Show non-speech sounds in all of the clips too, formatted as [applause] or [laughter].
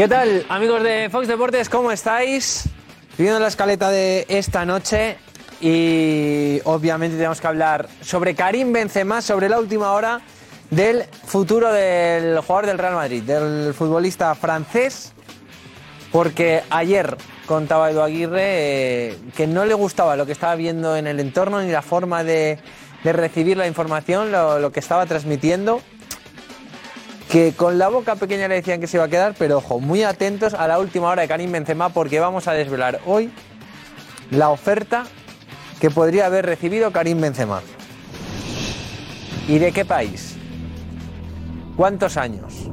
¿Qué tal, amigos de Fox Deportes? ¿Cómo estáis? Viendo la escaleta de esta noche y obviamente tenemos que hablar sobre Karim Benzema, sobre la última hora del futuro del jugador del Real Madrid, del futbolista francés, porque ayer contaba Edu Aguirre eh, que no le gustaba lo que estaba viendo en el entorno ni la forma de, recibir la información, lo que estaba transmitiendo que con la boca pequeña le decían que se iba a quedar, pero ojo, muy atentos a la última hora de Karim Benzema porque vamos a desvelar hoy la oferta que podría haber recibido Karim Benzema. ¿Y de qué país? ¿Cuántos años?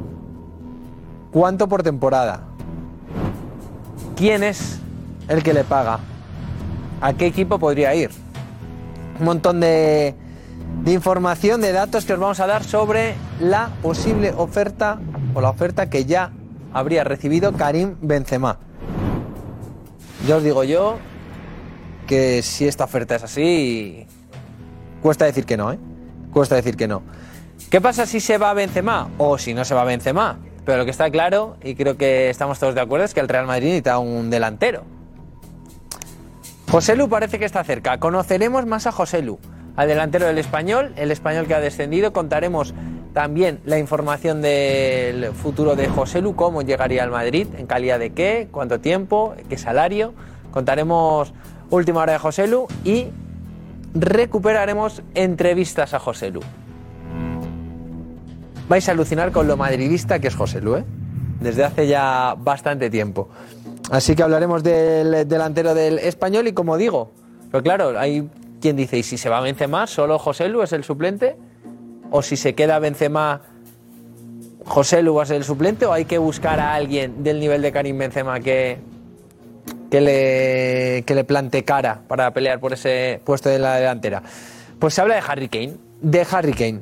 ¿Cuánto por temporada? ¿Quién es el que le paga? ¿A qué equipo podría ir? Un montón de, de información, de datos que os vamos a dar sobre la posible oferta o la oferta que ya habría recibido Karim Benzema. Ya os digo yo que si esta oferta es así, cuesta decir que no, ¿eh? Cuesta decir que no. ¿Qué pasa si se va Benzema o si no se va Benzema? Pero lo que está claro, y creo que estamos todos de acuerdo, es que el Real Madrid necesita un delantero. José Lu parece que está cerca. Conoceremos más a José Lu, al delantero del español, el español que ha descendido. Contaremos también la información del futuro de José Lu, cómo llegaría al Madrid, en calidad de qué, cuánto tiempo, qué salario. Contaremos última hora de José Lu y recuperaremos entrevistas a José Lu. Vais a alucinar con lo madridista que es José Lu, ¿eh? desde hace ya bastante tiempo. Así que hablaremos del delantero del español y como digo, pero claro, hay quien dice, ¿y si se va Benzema, solo José Lu es el suplente? ¿O si se queda Benzema, José Lu va a ser el suplente? ¿O hay que buscar a alguien del nivel de Karim Benzema que, que, le, que le plante cara para pelear por ese puesto de la delantera? Pues se habla de Harry Kane, de Harry Kane.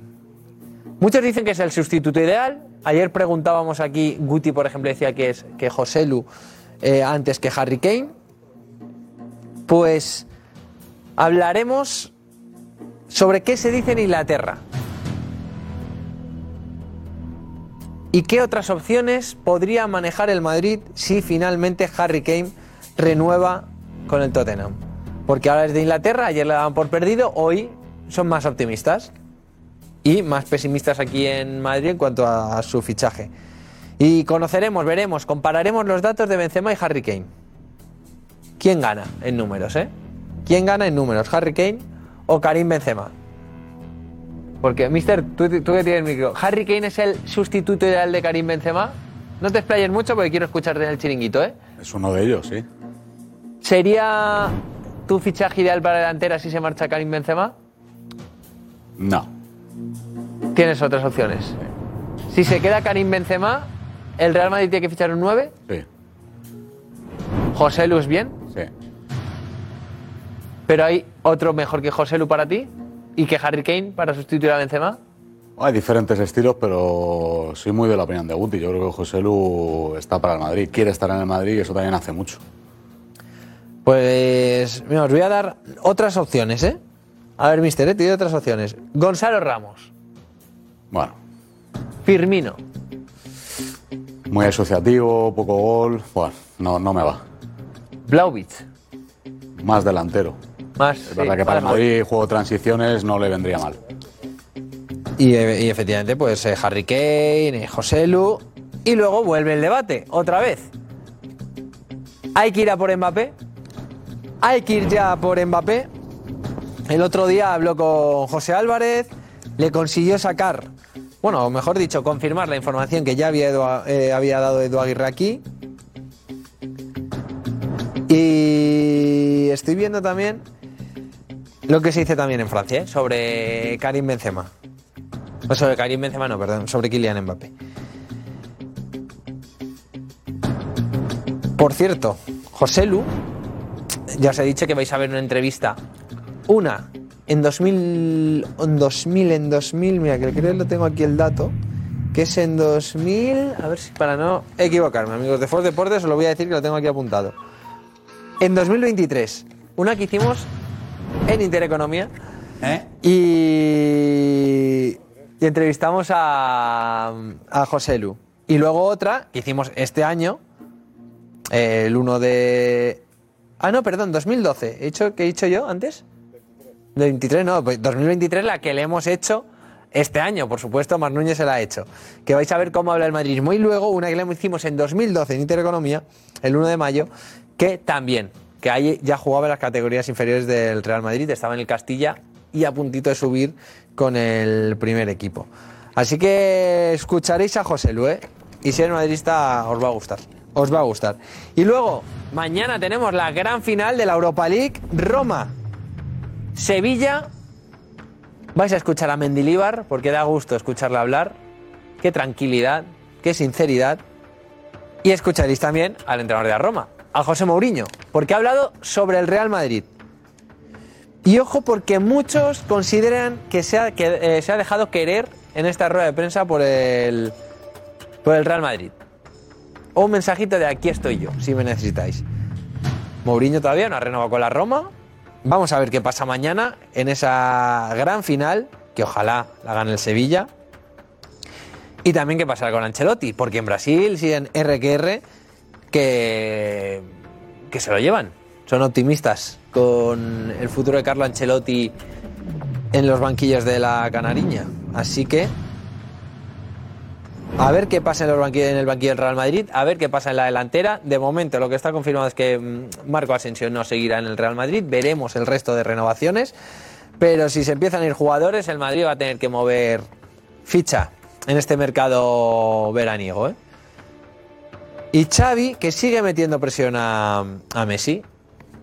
Muchos dicen que es el sustituto ideal. Ayer preguntábamos aquí, Guti por ejemplo decía que es que José Lu eh, antes que Harry Kane. Pues hablaremos sobre qué se dice en Inglaterra. ¿Y qué otras opciones podría manejar el Madrid si finalmente Harry Kane renueva con el Tottenham? Porque ahora es de Inglaterra, ayer le daban por perdido, hoy son más optimistas y más pesimistas aquí en Madrid en cuanto a su fichaje. Y conoceremos, veremos, compararemos los datos de Benzema y Harry Kane. ¿Quién gana en números, eh? ¿Quién gana en números, Harry Kane o Karim Benzema? Porque, mister, tú, tú que tienes el micro, ¿Harry Kane es el sustituto ideal de Karim Benzema? No te explayes mucho porque quiero escucharte en el chiringuito, ¿eh? Es uno de ellos, sí. ¿Sería tu fichaje ideal para delantera si se marcha Karim Benzema? No. Tienes otras opciones. Si se queda Karim Benzema, ¿el Real Madrid tiene que fichar un 9? Sí. ¿José Lu bien? Sí. ¿Pero hay otro mejor que José Lu para ti? ¿Y que Harry Kane para sustituir a Benzema? Hay diferentes estilos, pero soy muy de la opinión de Guti. Yo creo que José Lu está para el Madrid, quiere estar en el Madrid y eso también hace mucho. Pues mira, os voy a dar otras opciones, ¿eh? A ver, mister, ¿eh? te doy otras opciones. Gonzalo Ramos, Bueno, Firmino, muy asociativo, poco gol. Bueno, no, no me va. Blauvich. Más delantero. Más, Es verdad que para el Madrid, juego de transiciones, no le vendría mal. Y, e- y efectivamente, pues eh, Harry Kane, eh, José Lu. Y luego vuelve el debate, otra vez. ¿Hay que ir a por Mbappé? ¿Hay que ir ya por Mbappé? El otro día habló con José Álvarez, le consiguió sacar, bueno, o mejor dicho, confirmar la información que ya había, Edu- eh, había dado Edu Aguirre aquí. Y estoy viendo también lo que se dice también en Francia, ¿eh? sobre Karim Benzema. O sobre Karim Benzema, no, perdón, sobre Kylian Mbappé. Por cierto, José Lu, ya os he dicho que vais a ver una entrevista. Una en 2000, en 2000, en 2000, mira, creo que lo tengo aquí el dato, que es en 2000, a ver si para no equivocarme, amigos de Force Deportes, os lo voy a decir que lo tengo aquí apuntado. En 2023, una que hicimos en Intereconomía y, y entrevistamos a, a José Lu. Y luego otra que hicimos este año, eh, el 1 de... Ah, no, perdón, 2012. ¿He hecho, ¿Qué he dicho yo antes? 23, no, pues 2023 la que le hemos hecho este año, por supuesto, Mar Núñez se la ha hecho. Que vais a ver cómo habla el madridismo. Y luego una que le hicimos en 2012 en Intereconomía, el 1 de mayo, que también, que ahí ya jugaba en las categorías inferiores del Real Madrid, estaba en el Castilla y a puntito de subir con el primer equipo. Así que escucharéis a José Lu, ¿eh? Y si eres madridista os va a gustar. Os va a gustar. Y luego, mañana tenemos la gran final de la Europa League, Roma. Sevilla. Vais a escuchar a Mendilíbar porque da gusto escucharle hablar. Qué tranquilidad, qué sinceridad. Y escucharéis también al entrenador de la Roma, a José Mourinho, porque ha hablado sobre el Real Madrid. Y ojo porque muchos consideran que se ha, que, eh, se ha dejado querer en esta rueda de prensa por el, por el Real Madrid. O un mensajito de aquí estoy yo, si me necesitáis. Mourinho todavía no ha renovado con la Roma. Vamos a ver qué pasa mañana en esa gran final, que ojalá la gane el Sevilla. Y también qué pasará con Ancelotti, porque en Brasil siguen RQR que, que se lo llevan. Son optimistas con el futuro de Carlo Ancelotti en los banquillos de la Canariña. Así que a ver qué pasa en, los banquillos, en el banquillo del Real Madrid, a ver qué pasa en la delantera. De momento lo que está confirmado es que mm, Marco Asensio no seguirá en el Real Madrid. Veremos el resto de renovaciones. Pero si se empiezan a ir jugadores, el Madrid va a tener que mover ficha en este mercado veraniego. ¿eh? Y Xavi, que sigue metiendo presión a, a Messi.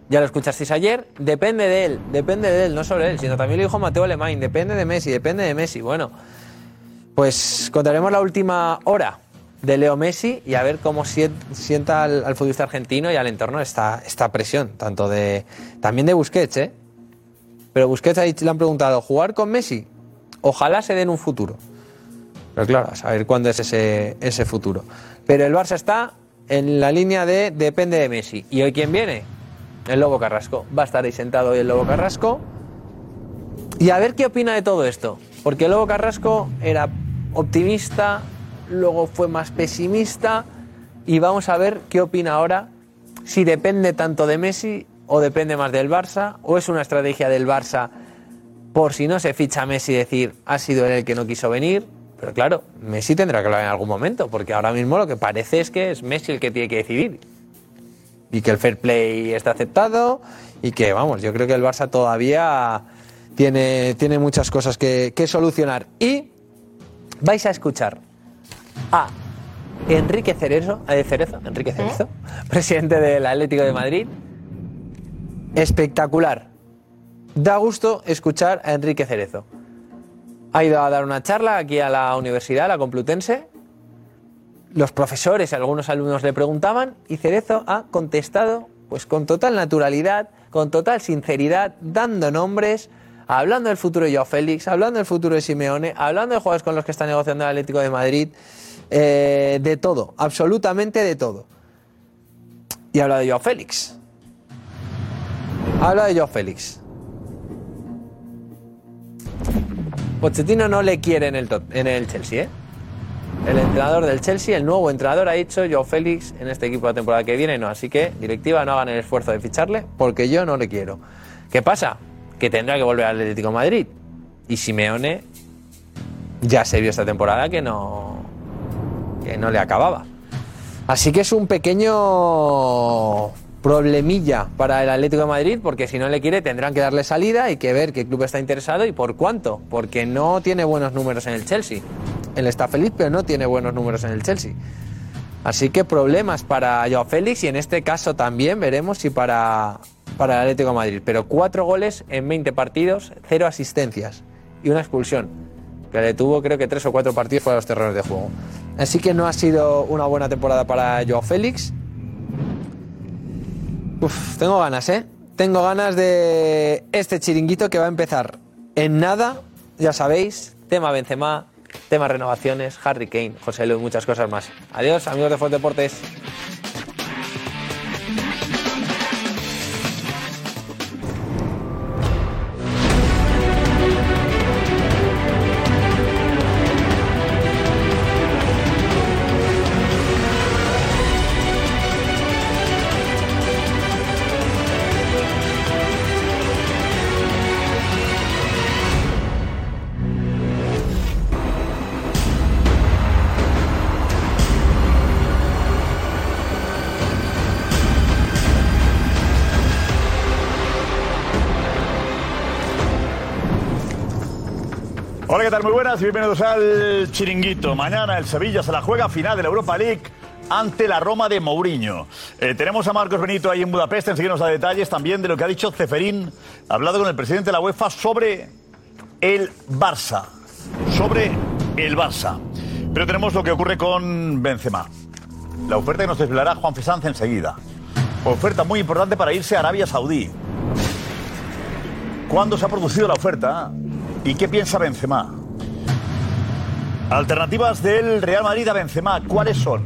Ya lo escuchasteis ayer, depende de él, depende de él, no solo él, sino también lo dijo Mateo Alemán, depende de Messi, depende de Messi. Bueno, pues contaremos la última hora de Leo Messi y a ver cómo sienta al, futbolista argentino y al entorno esta, esta presión, tanto de también de Busquets, ¿eh? Pero Busquets ahí le han preguntado, ¿jugar con Messi? Ojalá se den un futuro. Pero claro, a saber cuándo es ese, ese futuro. Pero el Barça está en la línea de depende de Messi. ¿Y hoy quién viene? El Lobo Carrasco. Va a estar ahí sentado hoy el Lobo Carrasco. Y a ver qué opina de todo esto. Porque el Lobo Carrasco era optimista, luego fue más pesimista. Y vamos a ver qué opina ahora. Si depende tanto de Messi o depende más del Barça. O es una estrategia del Barça por si no se ficha Messi decir ha sido él el que no quiso venir. Pero claro, Messi tendrá que hablar en algún momento. Porque ahora mismo lo que parece es que es Messi el que tiene que decidir y que el fair play está aceptado y que, vamos, yo creo que el Barça todavía tiene, tiene muchas cosas que, que solucionar. Y vais a escuchar a Enrique Cerezo, eh, Cerezo, Enrique Cerezo, [laughs] presidente del Atlético de Madrid. Espectacular. Da gusto escuchar a Enrique Cerezo. Ha ido a dar una charla aquí a la universidad, la Complutense, los profesores y algunos alumnos le preguntaban y Cerezo ha contestado pues con total naturalidad, con total sinceridad, dando nombres, hablando del futuro de Joao Félix, hablando del futuro de Simeone, hablando de jugadores con los que está negociando el Atlético de Madrid, eh, de todo, absolutamente de todo. Y habla de Joao Félix. Habla de Joao Félix. Pochettino no le quiere en el, en el Chelsea, ¿eh? El entrenador del Chelsea, el nuevo entrenador, ha dicho Joao Félix en este equipo la temporada que viene no. Así que, directiva, no hagan el esfuerzo de ficharle porque yo no le quiero. ¿Qué pasa? Que tendrá que volver al Atlético Madrid. Y Simeone ya se vio esta temporada que no, que no le acababa. Así que es un pequeño problemilla para el Atlético de Madrid, porque si no le quiere tendrán que darle salida y que ver qué club está interesado y por cuánto, porque no tiene buenos números en el Chelsea. Él está feliz, pero no tiene buenos números en el Chelsea. Así que problemas para Joao Félix y en este caso también veremos si para, para el Atlético de Madrid. Pero cuatro goles en 20 partidos, cero asistencias y una expulsión, que le tuvo creo que tres o cuatro partidos de los terrenos de juego. Así que no ha sido una buena temporada para Joao Félix. Uf, tengo ganas, ¿eh? Tengo ganas de este chiringuito que va a empezar en nada, ya sabéis, tema Benzema, tema renovaciones, Harry Kane, José Lu y muchas cosas más. Adiós, amigos de Fuerte Deportes. Muy buenas y bienvenidos al Chiringuito. Mañana el Sevilla se la juega final de la Europa League ante la Roma de Mourinho. Eh, tenemos a Marcos Benito ahí en Budapest, enseguida nos da detalles también de lo que ha dicho Ceferín, ha hablado con el presidente de la UEFA sobre el Barça. Sobre el Barça. Pero tenemos lo que ocurre con Benzema. La oferta que nos desvelará Juan Fesanz enseguida. Oferta muy importante para irse a Arabia Saudí. ¿Cuándo se ha producido la oferta? ¿Y qué piensa Benzema? Alternativas del Real Madrid a Benzema, ¿cuáles son?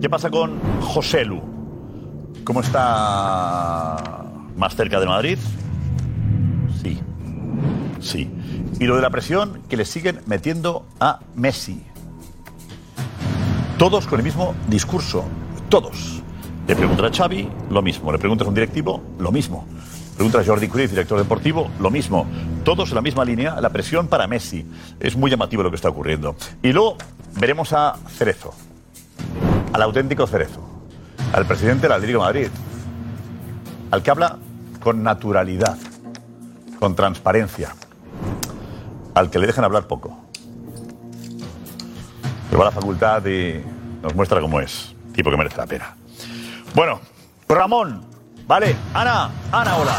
¿Qué pasa con José Lu? ¿Cómo está más cerca de Madrid? Sí. Sí. Y lo de la presión que le siguen metiendo a Messi. Todos con el mismo discurso. Todos. Le preguntan a Xavi, lo mismo. Le preguntas a un directivo, lo mismo. Preguntas a Jordi Cruz, director deportivo, lo mismo. Todos en la misma línea, la presión para Messi. Es muy llamativo lo que está ocurriendo. Y luego veremos a Cerezo. Al auténtico Cerezo. Al presidente del Atlético de Madrid. Al que habla con naturalidad. Con transparencia. Al que le dejan hablar poco. Pero va a la facultad y nos muestra cómo es. Tipo que merece la pena. Bueno, Ramón, vale, Ana, Ana, hola.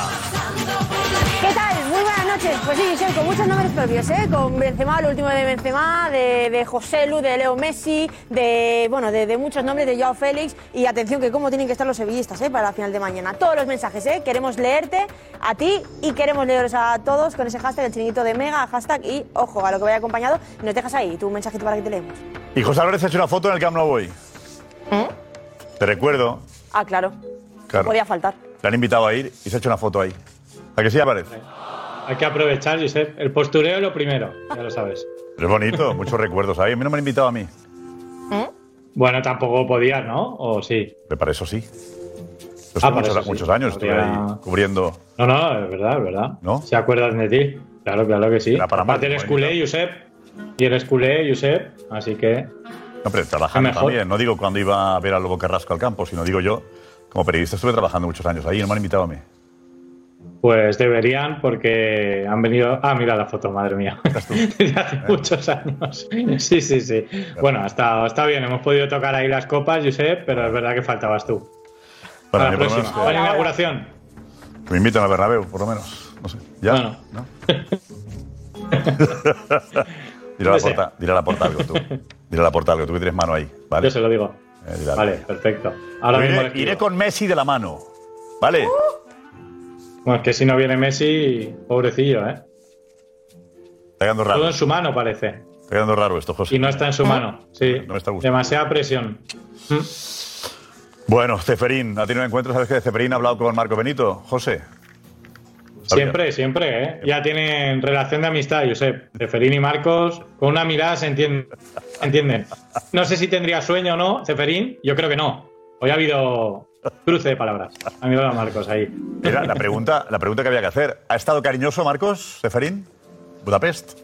¿Qué tal? Muy buenas noches. Pues sí, Giselle, con muchos nombres propios, ¿eh? Con Benzema, el último de Benzema, de, de José Lu, de Leo Messi, de, bueno, de, de muchos nombres, de Joao Félix. Y atención que cómo tienen que estar los sevillistas, ¿eh? Para la final de mañana. Todos los mensajes, ¿eh? Queremos leerte a ti y queremos leeros a todos con ese hashtag, el chiringuito de Mega, hashtag y, ojo, a lo que vaya acompañado. Nos dejas ahí tu mensajito para que te leemos. Y José Álvarez ha hecho una foto en el Camp Nou hoy. ¿Eh? Te recuerdo, Ah, claro. Claro. No podía faltar. te han invitado a ir y se ha hecho una foto ahí. ¿A que sí, Álvarez? Hay que aprovechar, Josep. El postureo es lo primero, ya lo sabes. Pero es bonito, [laughs] muchos recuerdos ahí. A mí no me han invitado a mí. ¿Eh? Bueno, tampoco podías, ¿no? ¿O sí? Pero para eso sí. Yo Ah, estuve para muchos, eso sí. muchos años, estuve Podía- ahí cubriendo. No, no, es verdad, es verdad. ¿No? ¿Se acuerdan de ti? Claro, claro que sí. Era para Aparte eres culé, Josep. Y eres culé, Josep. Así que... No, pero trabajando Mejor. también. No digo cuando iba a ver a Lobo Carrasco al campo, sino digo yo, como periodista estuve trabajando muchos años ahí no me han invitado a mí. Pues deberían porque han venido... Ah, mira la foto, madre mía. [laughs] Desde hace muchos años. Sí, sí, sí. Bueno, está, está bien. Hemos podido tocar ahí las copas, Josep, pero es verdad que faltabas tú. Para la próxima. menos Para la inauguración. que, me inviten a Bernabéu, por lo menos. No sé. ¿Ya? Bueno. ¿No? [laughs] Dile a la porta, a la porta algo tú. Dile a la porta algo, tú que tienes mano ahí. ¿vale? Yo se lo digo. Eh. Vale, perfecto. Ahora Yo mismo iré, con Messi de la mano. ¿Vale? Bueno, es que si no viene Messi, pobrecillo, ¿eh? Está quedando Todo raro. en su mano parece. Está quedando raro esto, José. Y no está en su mano. Sí. No me está gustando. Demasiada presión. Bueno, Ceferín, ha tenido un encuentro, ¿sabes que Ceferín ha hablado con Marco Benito? José. Siempre, siempre, ¿eh? Ya tienen relación de amistad, Josep. De Ceferín y Marcos, con una mirada se entienden. entienden. No sé si tendría sueño o no, Ceferín. Yo creo que no. Hoy ha habido cruce de palabras. Ha a Marcos ahí. Era la pregunta, la pregunta que había que hacer. ¿Ha estado cariñoso Marcos Ceferín? Budapest.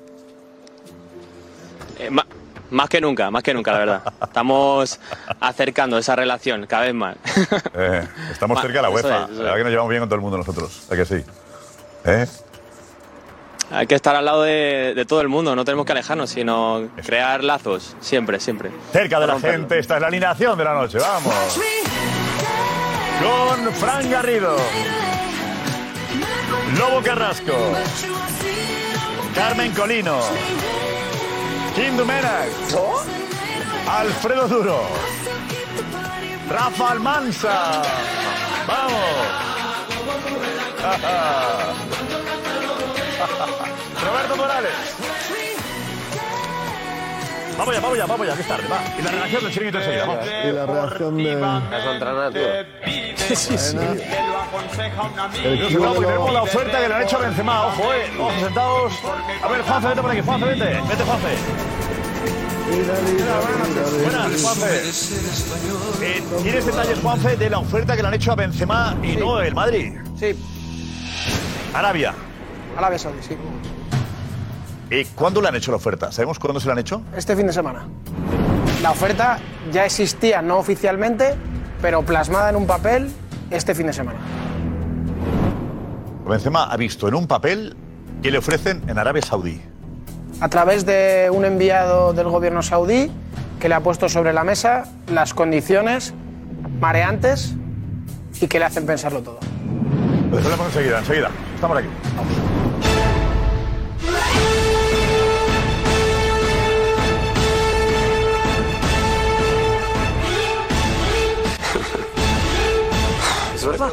Eh, ma- más que nunca, más que nunca, la verdad. Estamos acercando esa relación cada vez más. Eh, estamos [laughs] cerca de la UEFA. es, la es. verdad que nos llevamos bien con todo el mundo nosotros. ¿A que sí? ¿Eh? Hay que estar al lado de, de todo el mundo, no tenemos que alejarnos, sino crear lazos, siempre, siempre. Cerca de la Romperlo. gente, esta es la alineación de la noche. Vamos. Con Fran Garrido, Lobo Carrasco, Carmen Colino, Kim Dumenac, Alfredo Duro, Rafa Almanza. ¡Vamos! [laughs] Roberto Morales. Vamos ya, vamos ya, vamos ya, que es tarde, va. Y la reacción del chiringuito enseguida, vamos. Y la reacción de. El Nos vamos, que tenemos la oferta que le han hecho a Benzema, ojo, eh. Ojo, sentados. A ver, Juanfe, vete por aquí, Juanfe, vete. Vete, Juanfe. Buenas, Juanfe. Eh, ¿Tienes detalles, Juanfe, de la oferta que le han hecho a Benzema y no el Madrid? Sí, Arabia. Arabia Saudí, sí. Eh, ¿Cuándo le han hecho la oferta? ¿Sabemos cuándo se la han hecho? este fin de semana. La oferta ya existía, no oficialmente, pero plasmada en un papel este fin de semana. Benzema ha visto en un papel que le ofrecen en Arabia Saudí. A través de un enviado del gobierno saudí que le ha puesto sobre la mesa las condiciones mareantes y que le hacen pensarlo todo. Lo resolvemos enseguida, enseguida. Estamos aquí. Vamos. Es verdad.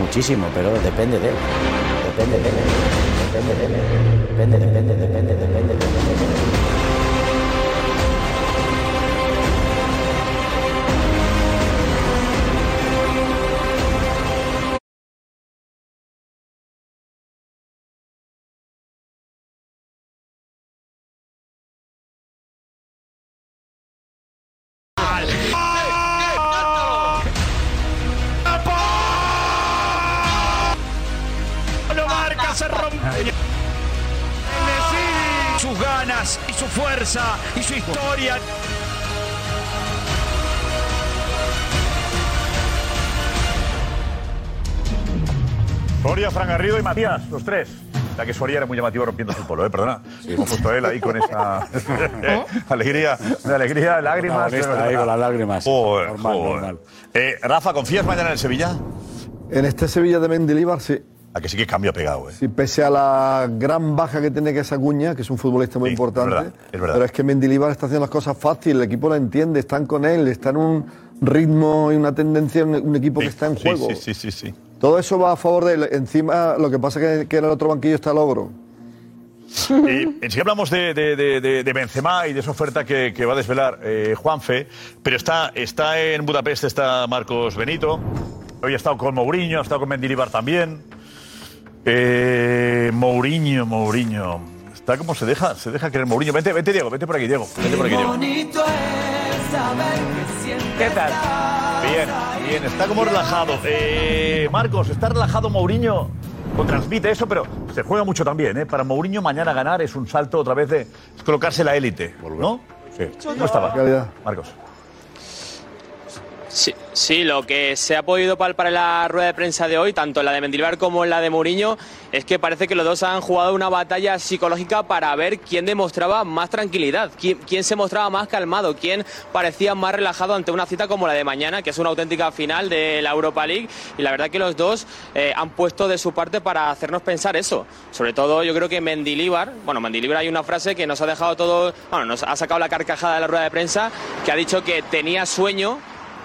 Muchísimo, pero depende de él. Depende de él. Depende de él. Depende, depende, depende, depende, depende. Lo Matías, los tres. La que Soria era muy llamativo rompiendo su polo, ¿eh? Perdona. Hemos puesto a él ahí con esa [laughs] [laughs] alegría, de alegría, lágrimas. Verdad. ahí con las lágrimas. Joder, Normal, joder. normal. Eh, Rafa, ¿confías mañana en el Sevilla? En este Sevilla de Mendilibar, sí. A que sí que cambio ha pegado, ¿eh? Sí, pese a la gran baja que tiene que esa cuña, que es un futbolista muy Sí, importante. es verdad, es verdad. Pero es que Mendilibar está haciendo las cosas fácil, el equipo lo entiende, están con él, está en un ritmo y una tendencia, un, equipo que está en Sí, juego. Sí, sí, sí, sí. Todo eso va a favor de. Encima, lo que pasa es que, en el otro banquillo está Logro. Y enseguida hablamos de, de, Benzema y de esa oferta que, que va a desvelar eh, Juanfe, pero está, está en Budapest, está Marcos Benito, hoy ha estado con Mourinho, ha estado con Mendilibar también. Eh, Mourinho, Mourinho. Está como se deja, se deja querer Mourinho. Vente, vente, Diego, vente por aquí, Diego. Vente por aquí, Diego. ¿Qué tal? Bien, bien, está como relajado. Eh, Marcos, ¿está relajado Mourinho? O transmite eso, pero se juega mucho también, ¿eh? Para Mourinho mañana ganar es un salto otra vez de es colocarse la élite, ¿no? Sí. ¿Cómo estaba? Marcos. Sí, sí, lo que se ha podido palpar en la rueda de prensa de hoy, tanto en la de Mendilibar como en la de Mourinho, es que parece que los dos han jugado una batalla psicológica para ver quién demostraba más tranquilidad, quién, quién se mostraba más calmado, quién parecía más relajado ante una cita como la de mañana, que es una auténtica final de la Europa League. Y la verdad que los dos eh, han puesto de su parte para hacernos pensar eso. Sobre todo yo creo que Mendilibar, bueno, Mendilibar hay una frase que nos ha dejado todo, bueno, nos ha sacado la carcajada de la rueda de prensa, que ha dicho que tenía sueño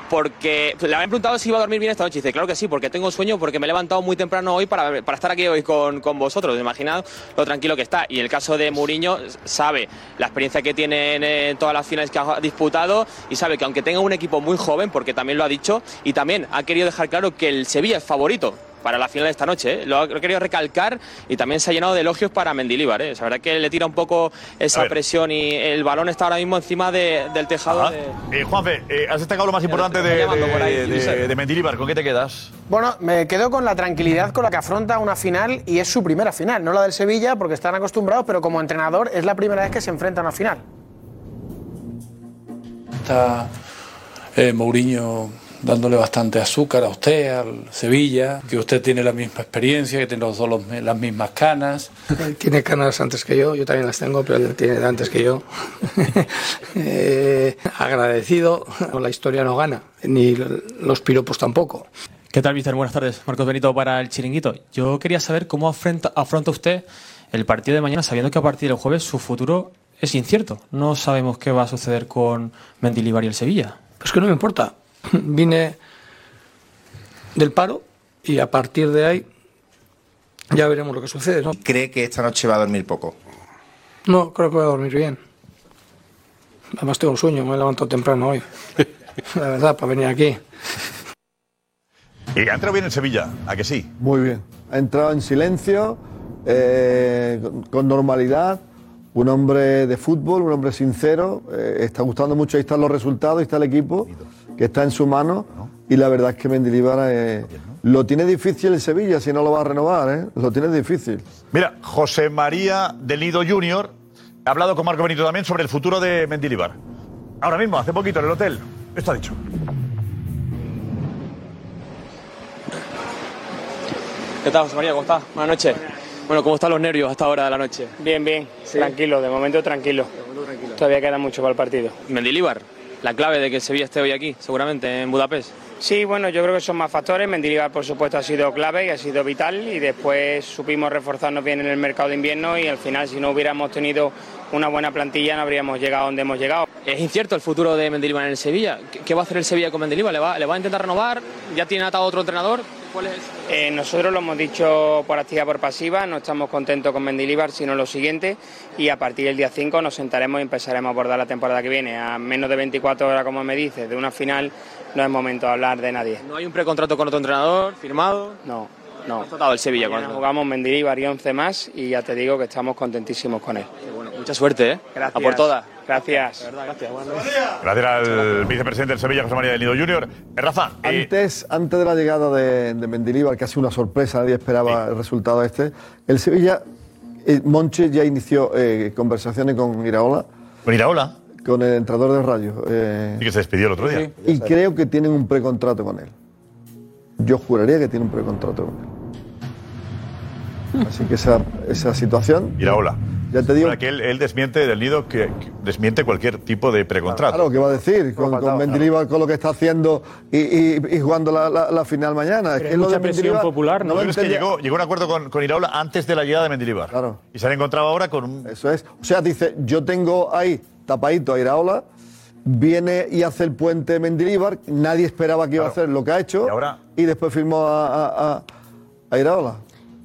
porque le habían preguntado si iba a dormir bien esta noche. Y dice, claro que sí, porque tengo sueño, porque me he levantado muy temprano hoy para, para estar aquí hoy con, con vosotros. Imaginad lo tranquilo que está. Y el caso de Mourinho sabe la experiencia que tiene en, todas las finales que ha disputado y sabe que aunque tenga un equipo muy joven, porque también lo ha dicho, y también ha querido dejar claro que el Sevilla es favorito para la final de esta noche. ¿eh? Lo ha querido recalcar y también se ha llenado de elogios para Mendilibar. ¿eh? La verdad que le tira un poco A esa presión y el balón está ahora mismo encima de- del tejado. De- Eh, Juanfe, eh, has destacado lo más importante de, de, de, Mendilibar. ¿Con qué te quedas? Bueno, me quedo con la tranquilidad con la que afronta una final y es su primera final, no la del Sevilla porque están acostumbrados, pero como entrenador es la primera vez que se enfrenta a una final. Está eh, Mourinho dándole bastante azúcar a usted, al Sevilla, que usted tiene la misma experiencia, que tiene los dos los- las mismas canas. Él tiene canas antes que yo, yo también las tengo, pero él tiene antes que yo. [laughs] Eh, agradecido, la historia no gana, ni los piropos tampoco. ¿Qué tal, mister? Buenas tardes. Marcos Benito para el Chiringuito. Yo quería saber cómo afronta, afronta usted el partido de mañana, sabiendo que a partir del jueves su futuro es incierto. No sabemos qué va a suceder con Mendilibar y el Sevilla. Pues que no me importa. [laughs] Vine del paro y a partir de ahí ya veremos lo que sucede. ¿no? ¿Cree que esta noche va a dormir poco? No, creo que voy a dormir bien. Además tengo un sueño, me he levantado temprano hoy. [laughs] La verdad, para venir aquí. Y ha entrado bien en Sevilla, ¿a que sí? Muy bien. Ha entrado en silencio, eh, con, con normalidad. Un hombre de fútbol, un hombre sincero. eh, está gustando mucho. Ahí están los resultados, ahí está el equipo, que está en su mano. Y la verdad es que Mendilibar eh, lo tiene difícil en Sevilla, si no lo va a renovar. ¿eh? Lo tiene difícil. Mira, José María del Nido Junior ha hablado con Marco Benito también sobre el futuro de Mendilibar. Ahora mismo, hace poquito, en el hotel. Esto ha dicho. ¿Qué tal, José María? ¿Cómo estás? Buenas noches. Bueno, ¿cómo están los nervios hasta ahora de la noche? Bien, bien, tranquilo, de momento tranquilo. Todavía queda mucho para el partido. Mendilíbar, la clave de que Sevilla esté hoy aquí, seguramente, en Budapest. Sí, bueno, yo creo que son más factores. Mendilibar, por supuesto, ha sido clave y ha sido vital. Y después supimos reforzarnos bien en el mercado de invierno. Y al final, si no hubiéramos tenido una buena plantilla, no habríamos llegado donde hemos llegado. Es incierto el futuro de Mendilibar en el Sevilla. ¿Qué, va a hacer el Sevilla con Mendilibar? ¿Le va, ¿Le va a intentar renovar? ¿Ya tiene atado otro entrenador? ¿Cuál es? Eh, nosotros lo hemos dicho por activa por pasiva, no estamos contentos con Mendilibar, sino lo siguiente, y a partir del día 5 nos sentaremos y empezaremos a abordar la temporada que viene. A menos de 24 horas, como me dices, de una final, no es momento de hablar de nadie. ¿No hay un precontrato con otro entrenador firmado? No, no. el Sevilla Mañana? Jugamos Mendilibar y 11 más, y ya te digo que estamos contentísimos con él. Mucha suerte, ¿eh? Gracias. A por todas. Gracias. Gracias al vicepresidente del Sevilla, José María del Nido Junior. Eh, Rafa, eh, Antes, antes de la llegada de, de Mendilibar, que ha sido una sorpresa, nadie esperaba el resultado este, el Sevilla, eh, Monche ya inició eh, conversaciones con Iraola. ¿Con Iraola? Con el entrenador de Rayo. eh, sí que se despidió el otro día. y creo que tienen un precontrato con él. Yo juraría que tiene un precontrato con él. Así que esa, esa situación. Iraola. Ya te digo. Para que él, él desmiente del Nido que, que desmiente cualquier tipo de precontrato. Claro, ¿qué va a decir? Con, con Mendilibar, con lo que está haciendo y, y- y jugando la, la- la final mañana. Pero es que lo de Mendilibar No, es que llegó, llegó a un acuerdo con, con Iraola antes de la llegada de Mendilibar. Claro. Y se han encontrado ahora con un... Eso es. O sea, dice, yo tengo ahí tapadito a Iraola, viene y hace el puente Mendilibar, nadie esperaba que iba a hacer lo que ha hecho, y, después firmó a, a- a- a Iraola.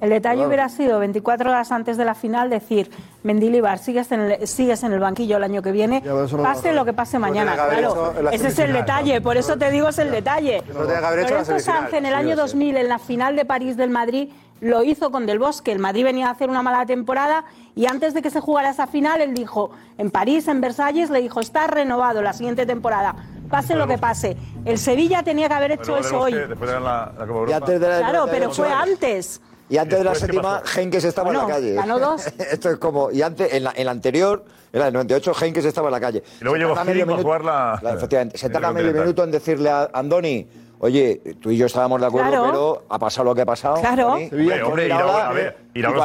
El detalle Claro. hubiera sido 24 horas antes de la final decir, Mendilibar, sigues en el, sigues en el banquillo el año que viene, no pase lo que pase mañana. Claro, ese es el detalle, por eso te digo es el detalle. Lorenzo. Sanz en el año sí. 2000, en la final de París del Madrid, lo hizo con Del Bosque. El Madrid venía a hacer una mala temporada y antes de que se jugara esa final, él dijo, en París, en Versalles, le dijo, está renovado la siguiente temporada. Pase lo que pase. El Sevilla tenía que haber hecho eso hoy. Bosque, Después de ganar la, la Copa Europa. antes de la- Claro, de- pero fue antes. Y antes de la Después, ¿qué séptima? Henkes estaba en Bueno, la calle. ganó dos. Esto es como. Y antes, en la, en la anterior, en la del 98, Henkes estaba en la calle. Y luego Se llegó medio a jugar la- minuto- efectivamente. Se tarda medio minuto en decirle a Andoni. Oye, tú y yo estábamos de acuerdo, Claro. pero ha pasado lo que ha pasado. Claro. Andoni. Hombre, hombre, Iraola, Iraola, a ver, y Iraola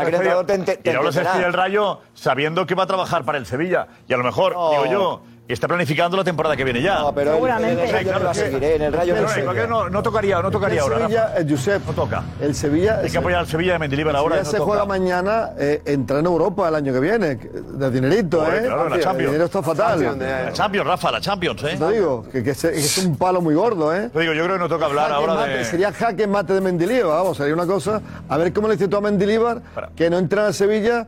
se despide- del Rayo sabiendo que va a trabajar para el Sevilla. Y a lo mejor, digo yo, está planificando la temporada que viene ya. No, pero Seguramente. en el Rayo no la seguiré, en el Rayo no Pero, seguiré. ¿por qué no, no tocaría, no tocaría el ahora. Sevilla, el Josep, No toca. el Sevilla. Hay que apoyar al Sevilla de Mendilibar el ahora. Sevilla y no se toca. juega mañana, eh, entra en Europa el año que viene, de dinerito, ¿eh? claro, la el Champions. dinero está fatal. La Champions, Rafa, la Champions, ¿eh? Te digo, que, que se- que es un palo muy gordo, ¿eh? Te digo, yo creo que no toca hablar Jaque ahora mate, de. Sería jaque mate de Mendilibar, vamos, sería una cosa. A ver cómo le dices tú a Mendilibar, que no entra en Sevilla,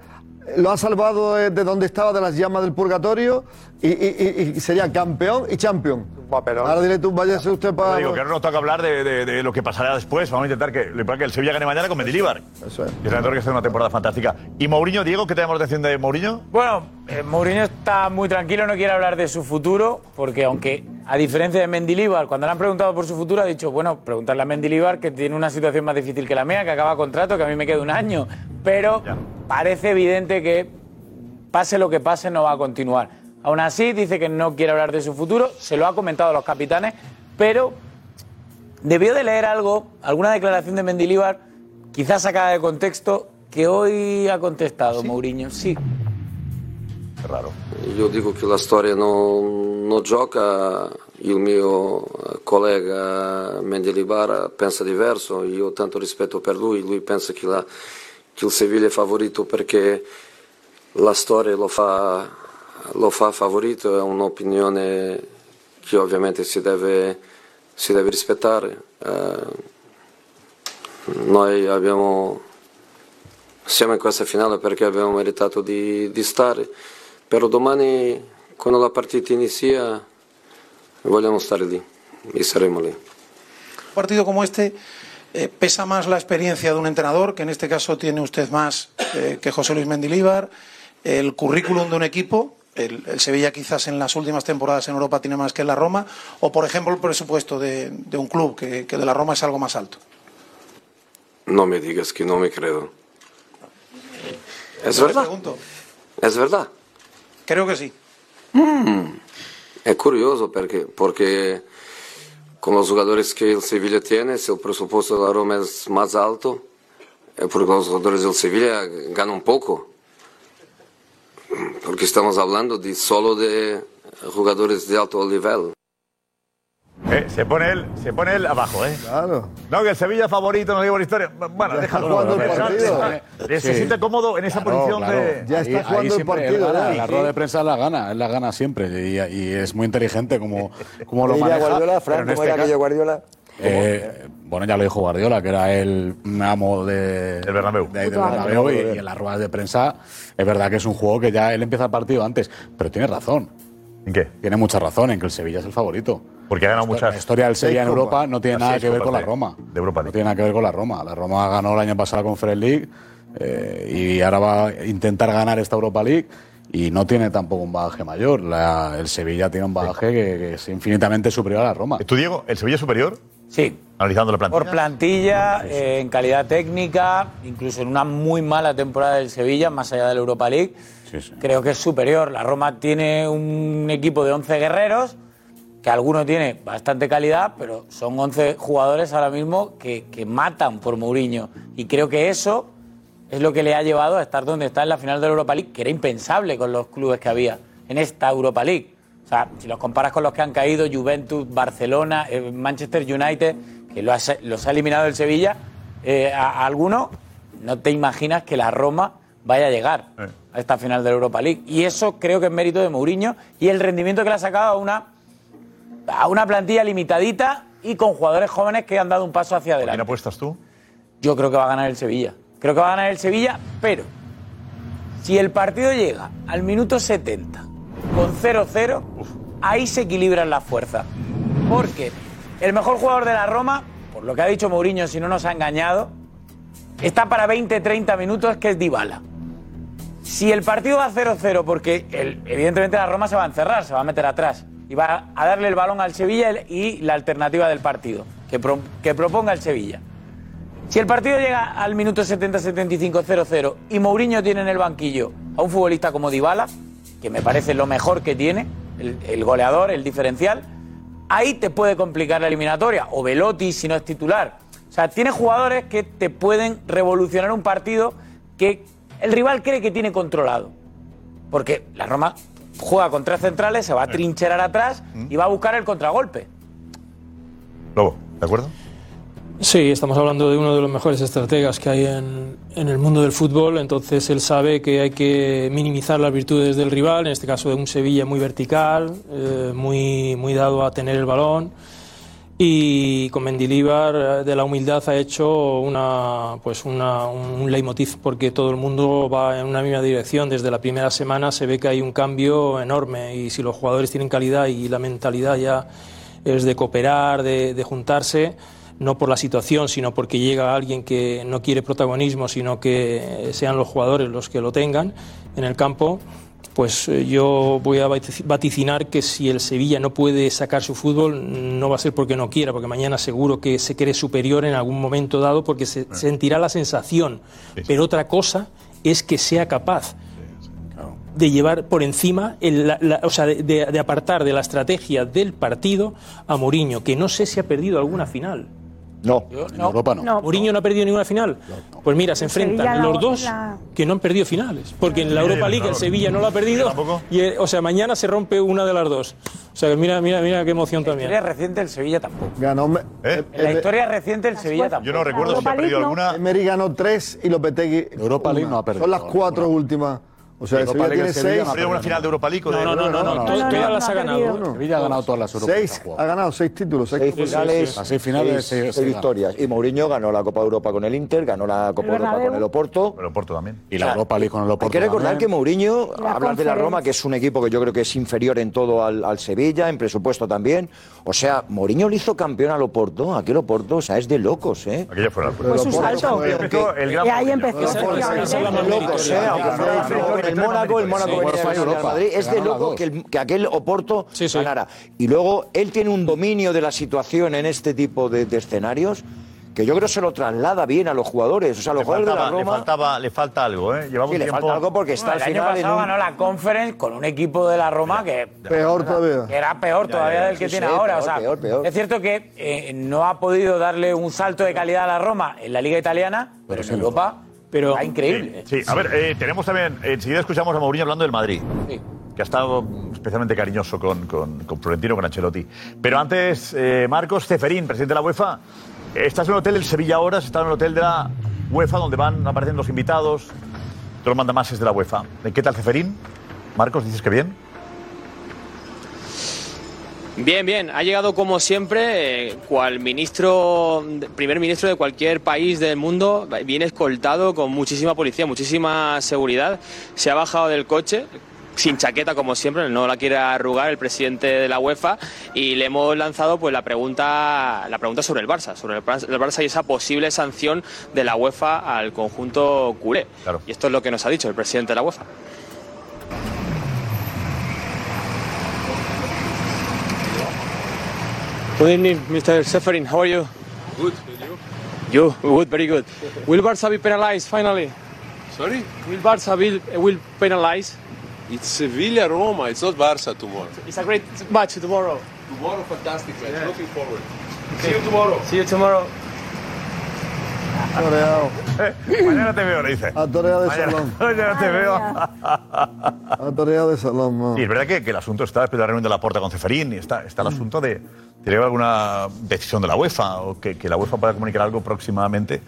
lo ha salvado de, de donde estaba, de las llamas del purgatorio, y, y- y- y sería campeón y champion. Ahora dile tú, váyase usted Te para... digo que ahora no toca hablar de, de- de lo que pasará después. Vamos a intentar que, que el Sevilla gane mañana con Mendilibar. Eso es. Y el entrenador que hace una temporada fantástica. ¿Y Mourinho, Diego, qué tenemos de atención de Mourinho? Bueno, eh, Mourinho está muy tranquilo, no quiere hablar de su futuro, porque aunque, a diferencia de Mendilibar, cuando le han preguntado por su futuro, ha dicho, bueno, preguntarle a Mendilibar, que tiene una situación más difícil que la mía, que acaba contrato, que a mí me queda un año. Pero parece evidente que, pase lo que pase, no va a continuar. Aún así, dice que no quiere hablar de su futuro, se lo ha comentado a los capitanes, pero debió de leer algo, alguna declaración de Mendilibar, quizás sacada de contexto, que hoy ha contestado Mourinho. Sí. raro. Io dico che la storia non, non gioca, il mio collega Mendilibar pensa diverso, io ho tanto rispetto per lui, lui pensa che, la- che il Sevilla è favorito perché la storia lo fa, lo fa favorito, è un'opinione che ovviamente si deve, si deve rispettare. Eh, noi abbiamo siamo in questa finale perché abbiamo meritato di, di stare, però domani quando la partita inizia vogliamo stare lì e saremo lì. Un partido como este eh, pesa más la experiencia de un entrenador, que en este caso tiene usted más eh, que José Luis Mendilíbar, el currículum de un equipo. El, el Sevilla quizás en las últimas temporadas en Europa tiene más que la Roma, o por ejemplo el presupuesto de, de un club, que, que de la Roma es algo más alto. No me digas que no me credo. Es verdad, es verdad. Creo que sí. Mm, È curioso perché, porque con los jugadores que el Sevilla tiene, si el presupuesto de la Roma es más alto, eh, porque los jugadores del Sevilla ganan poco. Porque estamos hablando de solo de jugadores de alto nivel. Eh, se pone él, se pone él abajo, ¿eh? Claro. No, que el Sevilla favorito, no digo la historia. Bueno, déjalo. está jugando el partido. Se, se Sí. siente cómodo en esa Claro, posición claro. de. Ya Ahí- está ahí jugando el siempre él partido, gana. ¿eh? La rueda de prensa la gana, él la gana siempre. Y, y es muy inteligente como, [laughs] como lo ¿Qué diría maneja. Guardiola, pero Fran? en ¿Cómo este era caso- aquello Guardiola? Eh, bueno, ya lo dijo Guardiola, que era el amo de, del Bernabéu. de- del Puto amo. Bernabéu, y, y en las ruedas de prensa es verdad que es un juego que ya él empieza el partido antes, pero tiene razón. ¿En qué? Tiene mucha razón en que el Sevilla es el favorito. Porque ha ganado La muchas. historia del Sevilla en Europa no tiene nada que ver con la Roma. De Europa No League. tiene nada que ver con la Roma. La Roma ganó el año pasado la Conference League eh, y ahora va a intentar ganar esta Europa League y no tiene tampoco un bagaje mayor. La- el Sevilla tiene un bagaje que, que es infinitamente superior a la Roma. ¿Tú, Diego, el Sevilla es superior? Sí. Analizando la plantilla. Por plantilla, eh, en calidad técnica, incluso en una muy mala temporada del Sevilla, más allá de la Europa League, creo que es superior. La Roma tiene un equipo de 11 guerreros, que alguno tiene bastante calidad, pero son 11 jugadores ahora mismo que, que matan por Mourinho. Y creo que eso es lo que le ha llevado a estar donde está en la final de la Europa League, que era impensable con los clubes que había en esta Europa League. O sea, si los comparas con los que han caído, Juventus, Barcelona, eh, Manchester United, que ha- los ha eliminado el Sevilla, eh, a, a alguno no te imaginas que la Roma vaya a llegar a esta final de la Europa League. Y eso creo que es mérito de Mourinho y el rendimiento que le ha sacado a una, a una plantilla limitadita y con jugadores jóvenes que han dado un paso hacia ¿Quién adelante. apuestas tú? Yo creo que va a ganar el Sevilla. Creo que va a ganar el Sevilla, pero si el partido llega al minuto 70 con 0-0, ahí se equilibran las fuerzas. Porque el mejor jugador de la Roma, por lo que ha dicho Mourinho, si no nos ha engañado, está para 20-30 minutos, que es Dybala. Si el partido va a 0-0, porque el- evidentemente la Roma se va a encerrar, se va a meter atrás y va a darle el balón al Sevilla y la alternativa del partido, que, pro- que proponga el Sevilla. Si el partido llega al minuto 70-75 0-0 y Mourinho tiene en el banquillo a un futbolista como Dybala, que me parece lo mejor que tiene, el, el goleador, el diferencial, ahí te puede complicar la eliminatoria. O Velotti si no es titular. O sea, tiene jugadores que te pueden revolucionar un partido que el rival cree que tiene controlado. Porque la Roma juega con tres centrales, se va a trincherar atrás y va a buscar el contragolpe. Lobo, ¿de acuerdo? Sí, estamos hablando de uno de los mejores estrategas que hay en, el mundo del fútbol, entonces él sabe que hay que minimizar las virtudes del rival, en este caso de un Sevilla muy vertical, eh, muy, muy dado a tener el balón, y con Mendilíbar eh, de la humildad ha hecho una, pues una, un leitmotiv porque todo el mundo va en una misma dirección. Desde la primera semana se ve que hay un cambio enorme y si los jugadores tienen calidad y la mentalidad ya es de cooperar, de juntarse, no por la situación, sino porque llega alguien que no quiere protagonismo, sino que sean los jugadores los que lo tengan en el campo, pues eh, yo voy a vatici- vaticinar que si el Sevilla no puede sacar su fútbol, no va a ser porque no quiera, porque mañana seguro que se cree superior en algún momento dado, porque se sentirá la sensación. Pero otra cosa es que sea capaz de llevar por encima, el- la- la- o sea, de, de- de apartar de la estrategia del partido a Mourinho, que no sé si ha perdido alguna final. No, en Europa no. No. Mourinho no ha perdido ninguna final. Pues mira, se enfrentan la- los dos la- que no han perdido finales. Porque en la Europa League el Sevilla no lo ha perdido. Y, eh, o sea, mañana se rompe una de las dos. O sea, mira, mira, mira qué emoción En la también. historia reciente el Sevilla tampoco. Ganó. Me- ¿Eh? En la historia reciente el Sevilla tampoco. Yo no recuerdo si ha perdido alguna. Emery ganó tres y Lopetegui. Europa League no ha perdido Son las cuatro últimas. O sea, el Sevilla tiene seis. ¿Ha perdido alguna final de Europa League? o de- No, no, no, no, no, todas- todas las ha ganado. Sevilla ha ganado todas las europeas. Seis, ha ganado seis títulos. Seis, finales, seis finales, seis, seis- seis seis victorias. Y Mourinho ganó la Copa de Europa con el Inter, ganó la Copa Europa con el Oporto. El Oporto también. Y la Europa League con el Oporto Hay que recordar que Mourinho, La hablas de la Roma, que es un equipo que yo creo que es inferior en todo al, Sevilla, en presupuesto también. O sea, Mourinho le hizo campeón al Oporto, aquel Oporto, o sea, es de locos, ¿eh? Aquella fue la Fue su salto. Y ahí empezó, locos, ¿eh? Aunque fuera con el Mónaco, el Mónaco venía del Real Madrid. Es de loco que, el- que aquel Oporto Sí, sí. ganara. Y luego él tiene un dominio de la situación en este tipo de, de escenarios que yo creo se lo traslada bien a los jugadores. O sea, los Le jugadores de la faltaba, le Roma. faltaba, le falta algo, ¿eh? Llevamos Sí, le tiempo... falta algo porque está Bueno, al el año final en pasado un- ganó la Conference con un equipo de la Roma que Peor todavía. que era peor Ya, todavía ya, del que sí, tiene sí, ahora. peor, o sea, peor, peor. es cierto que eh, no ha podido darle un salto de calidad a la Roma en la Liga Italiana, pero en Europa pero, está increíble. Sí, a ver, eh, tenemos también, enseguida escuchamos a Mourinho hablando del Madrid, que ha estado especialmente cariñoso con, con, con Florentino, con Ancelotti. Pero antes, eh, Marcos Ceferín, presidente de la UEFA, estás en el hotel del Sevilla ahora, estás en el hotel de la UEFA, donde van apareciendo los invitados, todos los mandamases de la UEFA. ¿Qué tal, Ceferín? Marcos, dices que bien. Bien, bien. Ha llegado como siempre, eh, cual ministro, primer ministro de cualquier país del mundo, viene escoltado con muchísima policía, muchísima seguridad. Se ha bajado del coche sin chaqueta como siempre, no la quiere arrugar el presidente de la UEFA y le hemos lanzado pues la pregunta la pregunta sobre el Barça, sobre el Barça, el Barça y esa posible sanción de la UEFA al conjunto culé. Y esto es lo que nos ha dicho el presidente de la UEFA. Good evening, Mr. Seferin. How are you? Good. You good, very good. Will Barca be penalized finally? Sorry? Will Barca be, will penalize? It's Sevilla Roma. It's not Barca tomorrow. It's a great match tomorrow. Tomorrow, fantastic match. Looking forward. See you tomorrow. See you tomorrow. Toreado. Mañana te veo, le dice. Toreado de Mañana- salón. Mañana te veo. Ha toreado de salón, no. Y es verdad que, que el asunto está después de la reunión de la Porta con Ceferín y está, está el asunto de ¿tiene alguna decisión de la UEFA o que, que la UEFA pueda comunicar algo próximamente.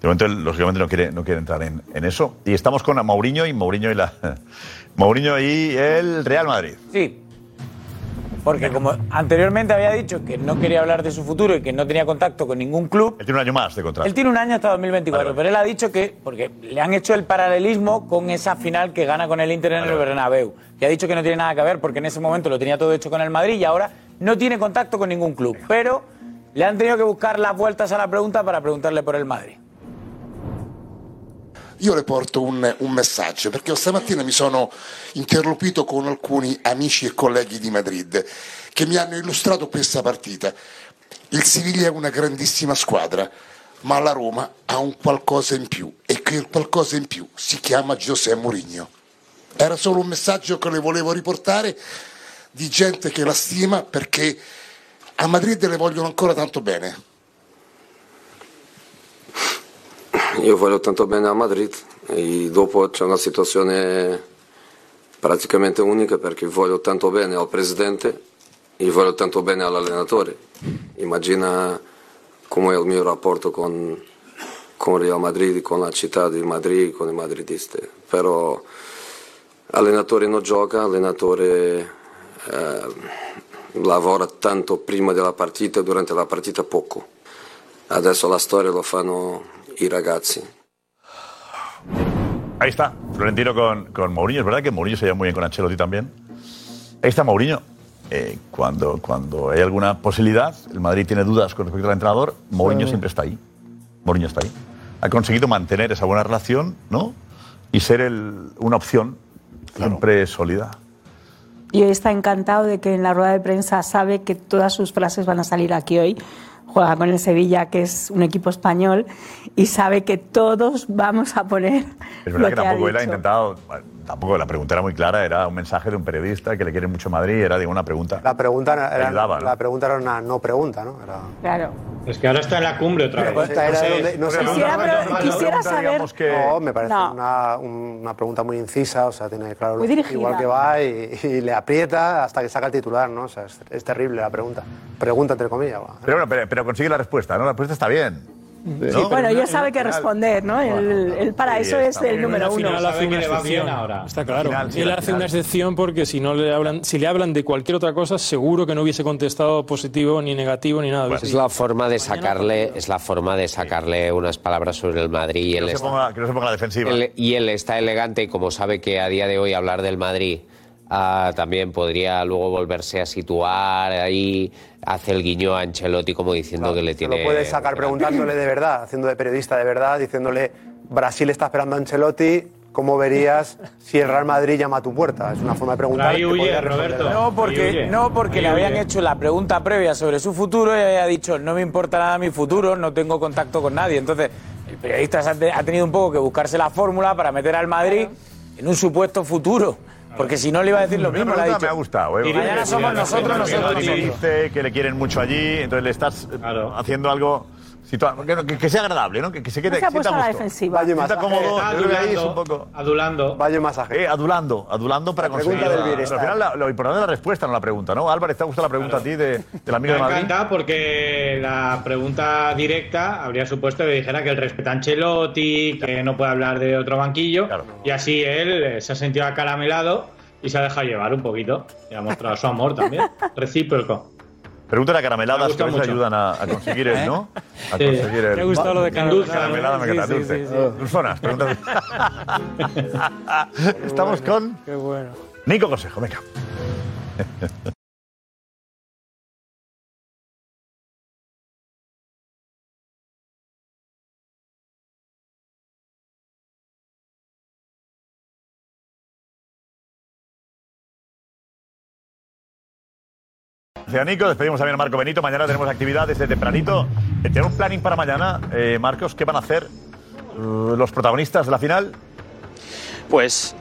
De momento, lógicamente, no quiere, no quiere entrar en, en eso. Y estamos con Mourinho y Mourinho y la [laughs] Mourinho y el Real Madrid. Sí. Porque como anteriormente había dicho que no quería hablar de su futuro y que no tenía contacto con ningún club, Él tiene un año más de contrato. Él tiene un año hasta 2024, pero él ha dicho que, porque le han hecho el paralelismo con esa final que gana con el Inter en el Bernabéu, que ha dicho que no tiene nada que ver porque en ese momento lo tenía todo hecho con el Madrid y ahora no tiene contacto con ningún club, pero le han tenido que buscar las vueltas a la pregunta para preguntarle por el Madrid. Io le porto un, un messaggio perché stamattina mi sono interloquito con alcuni amici e colleghi di Madrid che mi hanno illustrato questa partita. Il Siviglia è una grandissima squadra, ma la Roma ha un qualcosa in più e quel qualcosa in più si chiama José Mourinho. Era solo un messaggio che le volevo riportare di gente che la stima perché a Madrid le vogliono ancora tanto bene. Io voglio tanto bene a Madrid e dopo c'è una situazione praticamente unica perché voglio tanto bene al presidente e voglio tanto bene all'allenatore. Immagina come è il mio rapporto con, con Real Madrid, con la città di Madrid, con i madridisti. Però allenatore non gioca, allenatore lavora tanto prima della partita e durante la partita poco. Adesso la storia lo fanno i ragazzi. Ahí está, Florentino con, con Mourinho. Es verdad que Mourinho se lleva muy bien con Ancelotti también. Ahí está Mourinho. Eh, cuando, cuando hay alguna posibilidad, el Madrid tiene dudas con respecto al entrenador, Mourinho Sí. siempre está ahí. Mourinho está ahí. Ha conseguido mantener esa buena relación, ¿no? Y ser el- una opción siempre sólida. Y hoy está encantado de que en la rueda de prensa sabe que todas sus frases van a salir aquí hoy. Juega con el Sevilla, que es un equipo español, y sabe que todos vamos a poner. Es lo verdad que, ha tampoco él ha dicho. intentado, tampoco la pregunta era muy clara, era un mensaje de un periodista que le quiere mucho Madrid, era de una pregunta. La pregunta, no- era, Ayudaba, ¿no? la pregunta era una no pregunta, ¿no? Era- Claro. Es que ahora está en la cumbre otra vez. Donde- no sé, Quisiera, no, pero- no, no, quisiera no, saber. digamos que- No, me parece No. Una, un- una pregunta muy incisa, o sea, tiene claro Muy dirigida. igual que va y, y le aprieta hasta que saca el titular, ¿no? O sea, es, es terrible la pregunta. Pregunta entre comillas. Pero bueno, pero, pero consigue la respuesta, ¿no? La respuesta está bien. ¿No? bueno, ya sabe qué responder, ¿no? Él, él para Sí, eso es el bien. número Al final uno. hace una excepción. ahora. Está claro. Al final, sí, Él hace final. una excepción porque si no le hablan, si le hablan de cualquier otra cosa, seguro que no hubiese contestado positivo ni negativo ni nada. de eso. Es la forma de sacarle, es la forma de sacarle unas palabras sobre el Madrid y Que él, no, se está, ponga, que no se ponga la defensiva. él- y él está elegante y como sabe que a día de hoy hablar del Madrid ah, también podría luego volverse a situar ahí, hace el guiño a Ancelotti como diciendo que le Se tiene. lo puedes sacar preguntándole de verdad, haciendo de periodista de verdad, diciéndole Brasil está esperando a Ancelotti, ¿cómo verías si el Real Madrid llama a tu puerta? Es una forma de preguntar. Ahí que huye, Roberto. No, porque, no, porque le habían hecho la pregunta previa sobre su futuro y había dicho, no me importa nada mi futuro, no tengo contacto con nadie. Entonces, el periodista ha tenido un poco que buscarse la fórmula para meter al Madrid en un supuesto futuro. Porque si no le iba a decir lo mismo, le ha pregunta dicho. me ha gustado. ¿eh? Y mañana somos nosotros, nosotros. dice que le quieren mucho allí, entonces le estás eh, haciendo algo situa- que, que- que sea agradable, ¿no? Que, que se quede No se ha puesto a la defensiva. Sienta cómodo. Está yo creo que ahí es un poco. Adulando. Vaya masaje. Eh, adulando, adulando para La pregunta conseguir. del bienestar. Pero al final la- lo importante es la respuesta, no la pregunta, ¿no? Álvarez, ¿te ha gustado la pregunta a ti de, del amigo Me de Madrid? encanta porque la pregunta directa habría supuesto que dijera que él respeta a Ancelotti, que no puede hablar de otro banquillo, y así él eh, se ha sentido acaramelado y se ha dejado llevar un poquito. Y ha mostrado su amor también, [laughs] recíproco. Me carameladas ha que a veces ayudan a, a conseguir el, ¿no? A Sí. conseguir el. Me ha gustado lo de carameladas. Caramelada me encanta, Sí, sí. Dulzonas, preguntas. [laughs] Estamos con Qué bueno. Nico Consejo, venga. Gracias, Nico. Despedimos también a Marco Benito. Mañana tenemos actividad desde tempranito. Eh, Tenemos un planning para mañana. Eh, Marcos, ¿qué van a hacer eh, los protagonistas de la final? Pues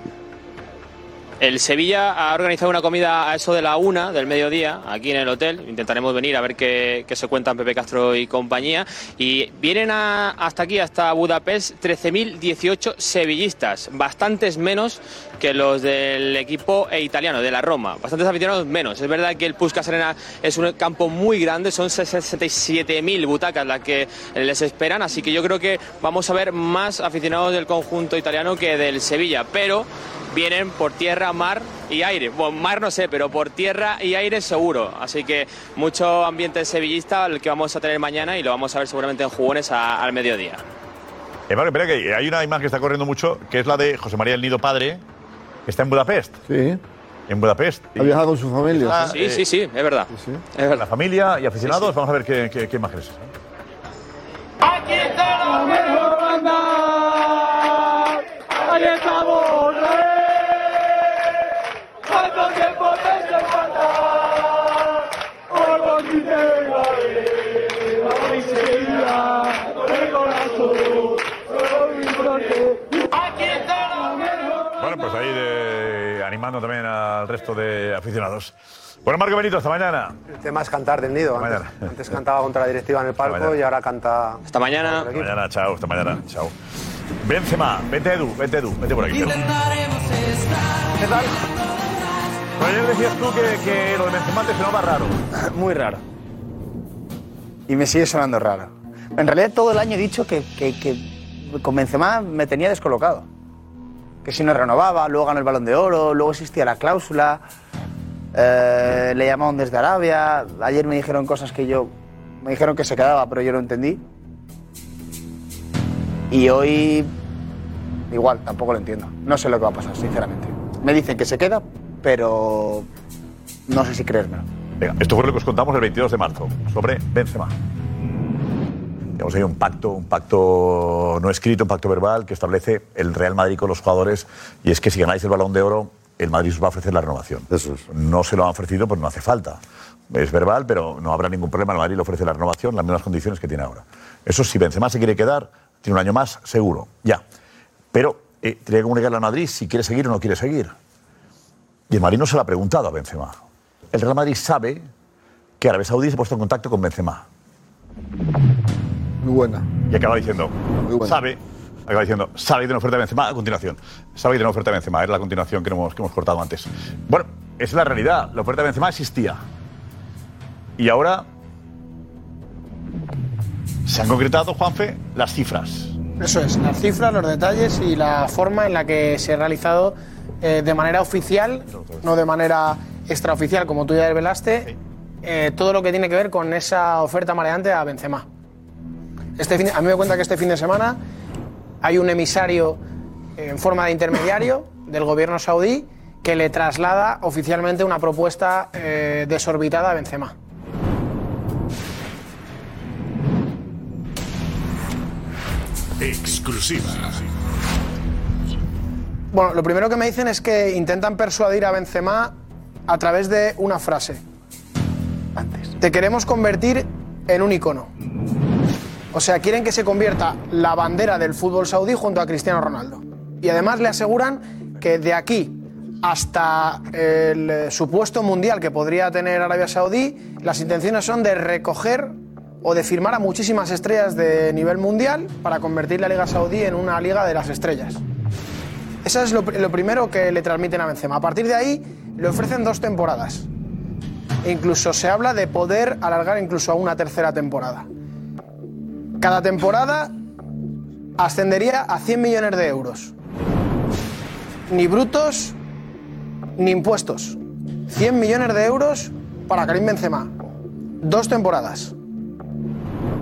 el Sevilla ha organizado una comida a eso de la una del mediodía aquí en el hotel. Intentaremos venir a ver qué, se cuentan Pepe Castro y compañía. Y vienen a- hasta aquí, hasta Budapest, 13.018 sevillistas, bastantes menos que los del equipo italiano, de la Roma. Bastantes aficionados menos. Es verdad que el Puskas Arena es un campo muy grande, son 67.000 butacas las que les esperan, así que yo creo que vamos a ver más aficionados del conjunto italiano que del Sevilla, pero vienen por tierra, mar y aire. Bueno, mar no sé, pero por tierra y aire seguro. Así que mucho ambiente sevillista el que vamos a tener mañana y lo vamos a ver seguramente en jugones a- al mediodía. Eh, Marco, espera que hay una imagen que está corriendo mucho, que es la de José María el Nido Padre, que está en Budapest. Sí. En Budapest. Ha viajado con su familia. Ah, Sí, eh, sí, sí, es verdad. La familia y aficionados, vamos a ver qué, qué, qué imágenes. Aquí está la mejor banda. Ahí estamos, Bueno, pues ahí de- animando también al resto de aficionados. Bueno, Marco Benito, hasta mañana. El tema es cantar del nido. Antes, mañana. antes cantaba contra la directiva en el palco y ahora canta. Hasta mañana. Hasta mañana, chao, hasta mañana, chao. Benzema, vente Edu, vente Edu, vente por aquí. ¿Qué tal? Pero ayer decías tú que, que lo de Benzema te sonaba raro. [laughs] Muy raro. Y me sigue sonando raro. En realidad todo el año he dicho que, que, que con Benzema me tenía descolocado. Que si no renovaba, luego ganó el Balón de Oro, luego existía la cláusula, eh, le llamaron desde Arabia, ayer me dijeron cosas que yo... Me dijeron que se quedaba, pero yo no entendí. Y hoy igual, tampoco lo entiendo. No sé lo que va a pasar, sinceramente. Me dicen que se queda, pero no sé si creérmelo. Venga, esto fue lo que os contamos el 22 de marzo sobre Benzema. Tenemos ahí un pacto, un pacto no escrito, un pacto verbal que establece el Real Madrid con los jugadores y es que si ganáis el Balón de Oro, el Madrid os va a ofrecer la renovación. No se lo han ofrecido, pues no hace falta. Es verbal, pero no habrá ningún problema. El Madrid le ofrece la renovación, las mismas condiciones que tiene ahora. Eso si Benzema se quiere quedar, tiene un año más, seguro, ya. Pero eh, tiene que comunicarle al Madrid si quiere seguir o no quiere seguir. Y el Madrid no se lo ha preguntado a Benzema. El Real Madrid sabe que Arabia Saudí se ha puesto en contacto con Benzema. Muy buena. Y acaba diciendo, buena. sabe, acaba diciendo, sabe que tiene una oferta de Benzema a continuación. Sabe que tiene una oferta de Benzema, era la continuación que hemos, que hemos cortado antes. Bueno, esa es la realidad. La oferta de Benzema existía. Y ahora se han concretado, Juanfe, las cifras. Eso es, las cifras, los detalles y la forma en la que se ha realizado eh, de manera oficial, no de manera extraoficial, como tú ya desvelaste, eh, todo lo que tiene que ver con esa oferta mareante a Benzema. Este fin a mí me cuenta que este fin de semana hay un emisario en forma de intermediario del gobierno saudí que le traslada oficialmente una propuesta eh, desorbitada a Benzema. Exclusiva. Bueno, lo primero que me dicen es que intentan persuadir a Benzema a través de una frase. Te queremos convertir en un icono. O sea, quieren que se convierta la bandera del fútbol saudí junto a Cristiano Ronaldo. Y además le aseguran que de aquí hasta el eh, supuesto mundial que podría tener Arabia Saudí, las intenciones son de recoger o de firmar a muchísimas estrellas de nivel mundial para convertir la Liga Saudí en una liga de las estrellas. Eso es lo, pr- lo primero que le transmiten a Benzema. A partir de ahí le ofrecen dos temporadas. Incluso se habla de poder alargar incluso a una tercera temporada. Cada temporada ascendería a 100 millones de euros. Ni brutos ni impuestos. 100 millones de euros para Karim Benzema. Dos temporadas.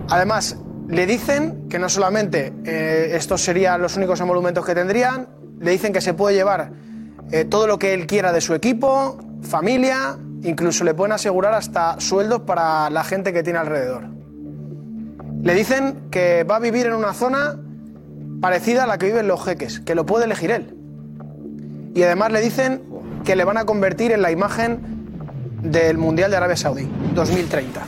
Además, le dicen que no solamente eh, estos serían los únicos emolumentos que tendrían, le dicen que se puede llevar eh, todo lo que él quiera de su equipo, familia, incluso le pueden asegurar hasta sueldos para la gente que tiene alrededor. Le dicen que va a vivir en una zona parecida a la que viven los jeques, que lo puede elegir él. Y además le dicen que le van a convertir en la imagen del Mundial de Arabia Saudí, 2030.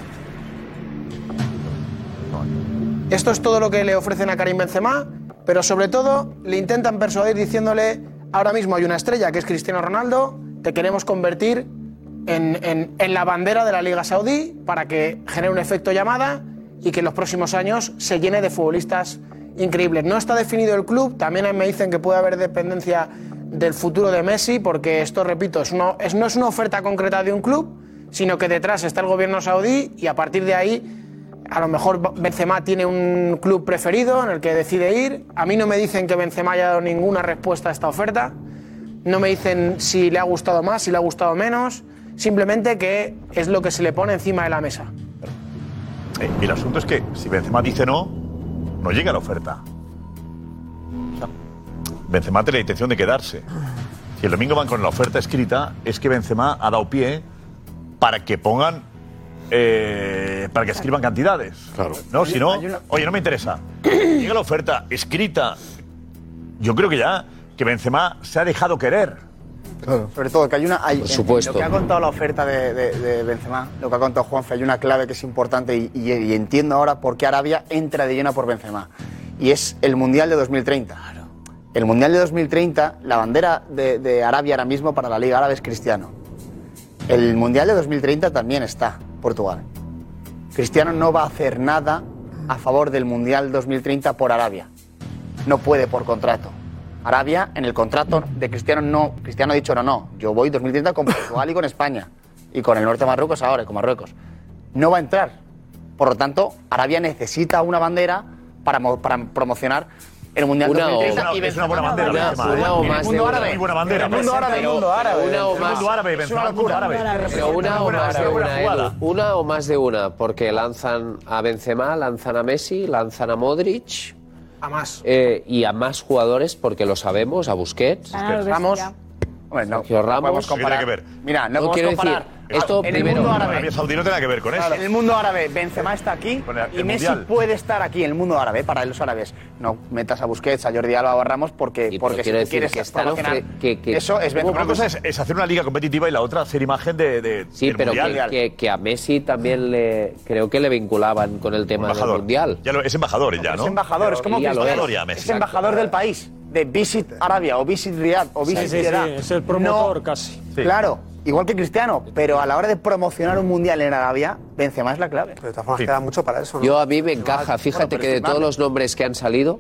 Esto es todo lo que le ofrecen a Karim Benzema, pero sobre todo le intentan persuadir diciéndole, ahora mismo hay una estrella que es Cristiano Ronaldo, te queremos convertir en, en- la bandera de la Liga Saudí para que genere un efecto llamada y que en los próximos años se llene de futbolistas increíbles. No está definido el club, también me dicen que puede haber dependencia del futuro de Messi, porque esto, repito, es una- es- no es una oferta concreta de un club, sino que detrás está el gobierno saudí y a partir de ahí a lo mejor Benzema tiene un club preferido en el que decide ir. A mí no me dicen que Benzema haya dado ninguna respuesta a esta oferta. No me dicen si le ha gustado más, si le ha gustado menos. Simplemente que es lo que se le pone encima de la mesa. Eh, y el asunto es que si Benzema dice no, no llega la oferta. Benzema tiene la intención de quedarse. Si el domingo van con la oferta escrita, es que Benzema ha dado pie para que pongan. Eh, para que escriban cantidades. Claro. No, si no, oye, no me interesa. [clears throat] Llega la oferta escrita. Yo creo que ya que Benzema se ha dejado querer. Sobre todo que hay una. Hay, Por en- en supuesto. Lo que ha contado la oferta de, de- de Benzema, lo que ha contado Juanfe, hay una clave que es importante y, y- y entiendo ahora por qué Arabia entra de lleno por Benzema. Y es el Mundial de 2030. El Mundial de 2030, la bandera de, de Arabia ahora mismo para la Liga Árabe es Cristiano. El Mundial de 2030 también está Portugal. Cristiano no va a hacer nada a favor del Mundial 2030 por Arabia. No puede por contrato. Arabia, en el contrato de Cristiano, no. Cristiano ha dicho, no, no, yo voy 2030 con Portugal y con España. Y con el norte de Marruecos ahora, y con Marruecos. No va a entrar. Por lo tanto, Arabia necesita una bandera para, para promocionar el Mundial Una o- 2030. es y una Benzema buena no bandera, va a Benzema, entrar. una o el mundo árabe. Muy buena bandera, el mundo árabe. Pero el mundo árabe. una o El mundo árabe, Es Benzema, el mundo árabe. Pero una o más de una. Una o más de una, porque lanzan a Benzema, lanzan a Messi, lanzan a Modric. A más. eh, y a más jugadores, porque lo sabemos, a Busquets. Ya. Hombre, no, Sergio no Ramos. podemos comparar. ¿Qué tiene que Mira, no, No podemos quiero comparar. decir, esto en el primero- mundo árabe. Arabia Saudí no tiene nada que ver con eso. En el mundo árabe, Benzema está aquí y el Messi Mundial. puede estar aquí en el mundo árabe, para los árabes. No metas a Busquets, a Jordi Alba o a Ramos porque, porque si tú quieres que promocionar ofre- que- que- eso es Una Benzema. cosa es, es hacer una liga competitiva y la otra ser imagen de, de- Sí, del pero mundial. que, que- que a Messi también le creo que le vinculaban con el tema del Embajador. mundial. Ya lo- es embajador ya, ¿no? Es embajador, es como Sí, ya lo es. Messi. es embajador del país, de Visit Arabia o Visit Riyadh o Sí, Visit sí, sí, Jeddah. es el promotor No, casi. Claro, igual que Cristiano, pero a la hora de promocionar un mundial en Arabia, Benzema es la clave. de todas formas queda mucho para eso, ¿no? Yo a mí me encaja, fíjate que de todos los nombres que han salido,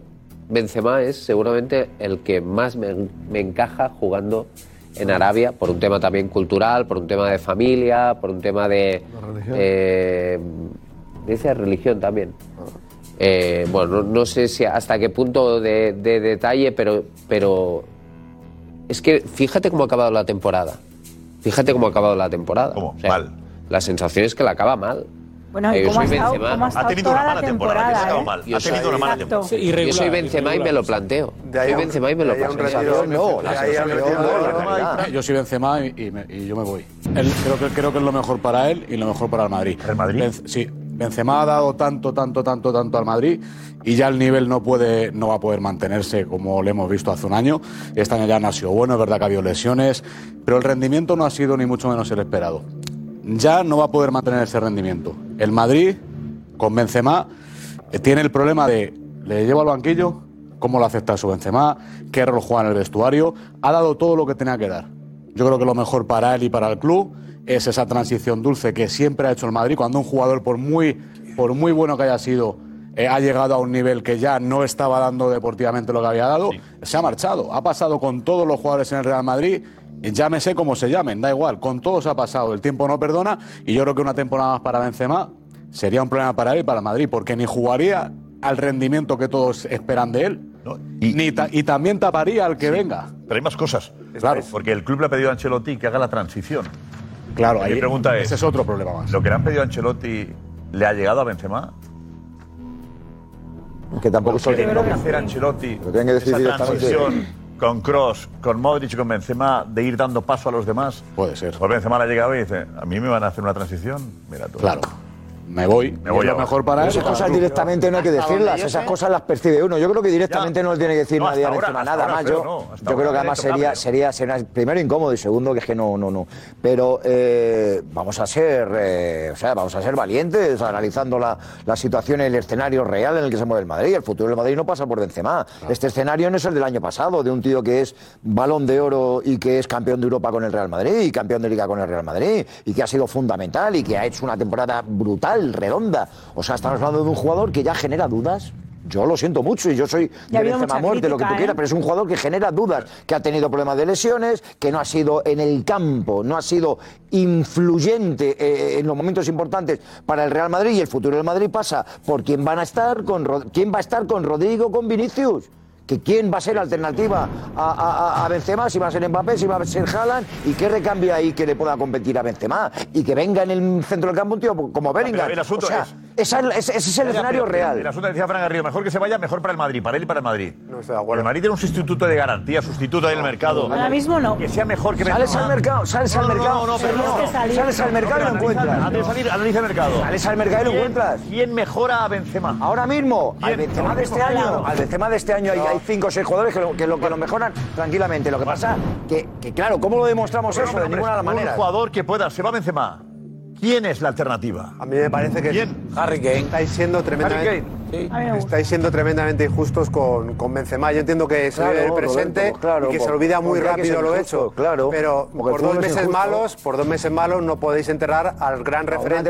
Benzema es seguramente el que más me, me encaja jugando en Arabia, por un tema también cultural, por un tema de familia, por un tema de... eh, dice religión también. Eh, bueno, no, no sé si hasta qué punto de, de detalle, pero, pero es que fíjate cómo ha acabado la temporada. Fíjate cómo ha acabado la temporada. ¿Cómo? mal. La sensación es que la acaba mal. Bueno, ¿y Eh, yo cómo ha soy estado, Benzema. cómo ha estado toda la temporada? ¿eh? Yo soy- Exacto. yo soy Benzema y me lo planteo. soy Benzema y me lo planteo. No, Yo soy Benzema y, y me- y yo me voy. Él- creo, que, creo que es lo mejor para él y lo mejor para el Madrid. ¿El Madrid? sí. Benzema ha dado tanto, tanto, tanto, tanto al Madrid y ya el nivel no puede, no va a poder mantenerse como lo hemos visto hace un año. Este año ya no ha sido bueno, es verdad que ha habido lesiones, pero el rendimiento no ha sido ni mucho menos el esperado. Ya no va a poder mantener ese rendimiento. El Madrid, con Benzema, eh, tiene el problema de le llevo al banquillo, cómo lo acepta su Benzema, qué rol juega en el vestuario. Ha dado todo lo que tenía que dar. Yo creo que lo mejor para él y para el club es esa transición dulce que siempre ha hecho el Madrid cuando un jugador, por muy, por muy bueno que haya sido, eh, ha llegado a un nivel que ya no estaba dando deportivamente lo que había dado, se ha marchado. Ha pasado con todos los jugadores en el Real Madrid, llámese como se llamen, da igual, con todos ha pasado. El tiempo no perdona y yo creo que una temporada más para Benzema sería un problema para él y para el Madrid, porque ni jugaría al rendimiento que todos esperan de él, ni ta- y también taparía al que venga. Pero hay más cosas. Claro. Porque el club le ha pedido a Ancelotti que haga la transición. Claro, Mi ahí pregunta es, ese es otro problema más. ¿Lo que le han pedido a Ancelotti le ha llegado a Benzema? Que tampoco se tiene que hacer Ancelotti Lo tienen que decir esa transición con Cross, con Modric y con Benzema de ir dando paso a los demás. Puede ser. Pues Benzema le ha llegado y dice, ¿a mí me van a hacer una transición? Mira tú. Claro. Me voy, Me voy es lo ahora. mejor para. Esas cosas directamente no hay que decirlas, esas cosas las percibe uno. Yo creo que directamente no le tiene que decir No, nadie a nada más. Yo, yo creo que además sería, sería, sería primero incómodo y segundo que es que no, no, no. Pero eh, vamos a ser, eh, o sea, vamos a ser valientes analizando la, la situación, el escenario real en el que se mueve el Madrid. El futuro del Madrid no pasa por Benzema. Este escenario no es el del año pasado, de un tío que es balón de oro y que es campeón de Europa con el Real Madrid y campeón de Liga con el Real Madrid y que ha sido fundamental y que ha hecho una temporada brutal, redonda. O sea, estamos hablando de un jugador que ya genera dudas. Yo lo siento mucho y yo soy Ya de Benzema muerte, lo que tú quieras, ¿eh? pero es un jugador que genera dudas, que ha tenido problemas de lesiones, que no ha sido en el campo, no ha sido influyente eh, en los momentos importantes para el Real Madrid y el futuro del Madrid pasa por quién van a estar con quién va a estar con Rodrigo, con Vinicius. Que quién va a ser la alternativa a, a, Benzema, si va a ser Mbappé, si va a ser Haaland, y qué recambio ahí que le pueda competir a Benzema. Y que venga en el centro del campo un tío como Bellingham. o sea, es- esa es- ese, es el Ya, escenario pero- real. El asunto decía Fran Garrido, mejor que se vaya, mejor para el Madrid, para él y para el Madrid. No estoy de acuerdo. El Madrid tiene un sustituto de garantía, sustituto ahí en el mercado. Ahora mismo no. Que sea mejor que Sales Benzema. al mercado, sales No, al no, mercado. No, no, pero Sergio, no, no. Sales al mercado y lo encuentras. Antes de salir, analiza el mercado. Sales al mercado y lo ¿Quién- encuentras. ¿Quién mejora a Benzema? Ahora mismo, al ¿Quién? Benzema de Ahora este mismo. año, al Benzema de este año hay, hay cinco o seis jugadores que lo, que lo, que lo mejoran tranquilamente. Lo que pasa que, que claro, ¿cómo lo demostramos eso? De ninguna de las un maneras. jugador que pueda, se va Benzema. ¿Quién es la alternativa? A mí me parece que ¿Quién? Harry Kane. estáis siendo tremendamente, estáis siendo tremendamente injustos con, con Benzema. Yo entiendo que se Claro, vive el presente Roberto, claro, y que se por- olvida muy rápido lo hecho. claro, pero por dos es meses injusto. malos, por dos meses malos no podéis enterrar al gran No, referente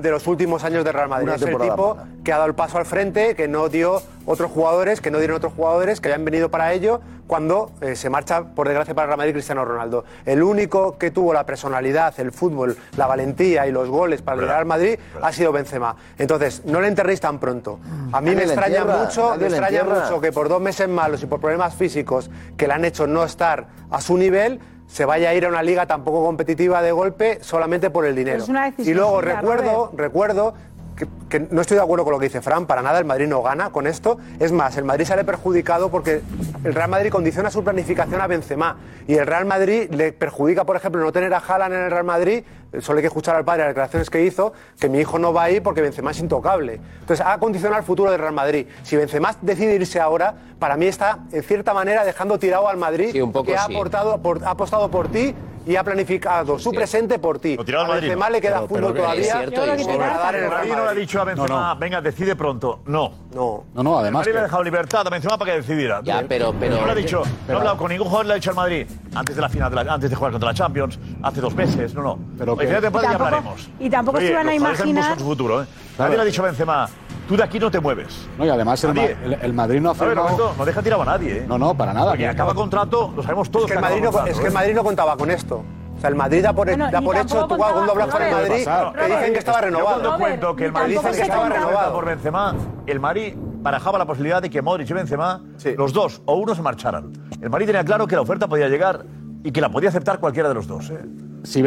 de los últimos años de Real Madrid. Una Es el tipo mala. que ha dado el paso al frente, que no dio otros jugadores, que no dieron otros jugadores que habían venido para ello cuando eh, se marcha, por desgracia, para el Real Madrid Cristiano Ronaldo. El único que tuvo la personalidad, el fútbol, la valentía y los goles para liderar al Madrid ha sido Benzema. Entonces, no le enterréis tan pronto. A mí me extraña entierra, mucho, me extraña entierra. mucho que por dos meses malos y por problemas físicos que le han hecho no estar a su nivel, se vaya a ir a una liga tan poco competitiva de golpe solamente por el dinero. es una decisión y luego recuerdo, recuerdo que, no estoy de acuerdo con lo que dice Fran, para nada el Madrid no gana con esto. Es más, el Madrid sale perjudicado porque el Real Madrid condiciona su planificación a Benzema y el Real Madrid le perjudica, por ejemplo, no tener a Haaland en el Real Madrid. Eh, Solo hay que escuchar al padre las declaraciones que hizo, que mi hijo no va ahí porque Benzema es intocable. Entonces, ha condicionado el futuro del Real Madrid. Si Benzema decide irse ahora, para mí está, en cierta manera, dejando tirado al Madrid, Sí, un poco que ha, sí. aportado, por- ha apostado por ti y ha planificado su presente por ti. Lo tirado al a Madrid, Benzema no. le queda Pero- fútbol pero todavía. es cierto, que y- dar el Real Nadie no le ha Madrid. dicho a Benzema, No, no. venga, decide pronto. No. No. No, no, además. Madrid le ha que- dejado libertad a Benzema para que decidiera. Ya, pero- pero- no le ha dicho, no ha hablado con ningún jugador, le ha dicho al Madrid antes de la final, de la- antes de jugar contra la Champions, hace dos meses. No, no. Pero Temporada Y ya tampoco- hablaremos. y tampoco se Oye, iban a imaginar- su futuro, ¿eh? Claro. Nadie le ha dicho a Benzema, tú de aquí no te mueves. No, y además el, Ma- el- el Madrid no ha firmado. Roberto, no deja tirado a nadie, ¿eh? No, no, para nada. Porque acaba contrato, lo sabemos todos. Es que, el Madrid no, contrato, es que el ¿eh? Madrid no contaba con esto. O sea, el Madrid da por, Bueno, da por hecho, tú cuando hablas con el Madrid, te dicen que estaba Yo renovado. cuando Robert, cuento que el Madrid dice que se estaba renovado por Benzema, el Madrid barajaba la posibilidad de que Modric y Benzema, los dos o uno se marcharan. El Madrid tenía claro que la oferta podía llegar y que la podía aceptar cualquiera de los dos. ¿eh? Si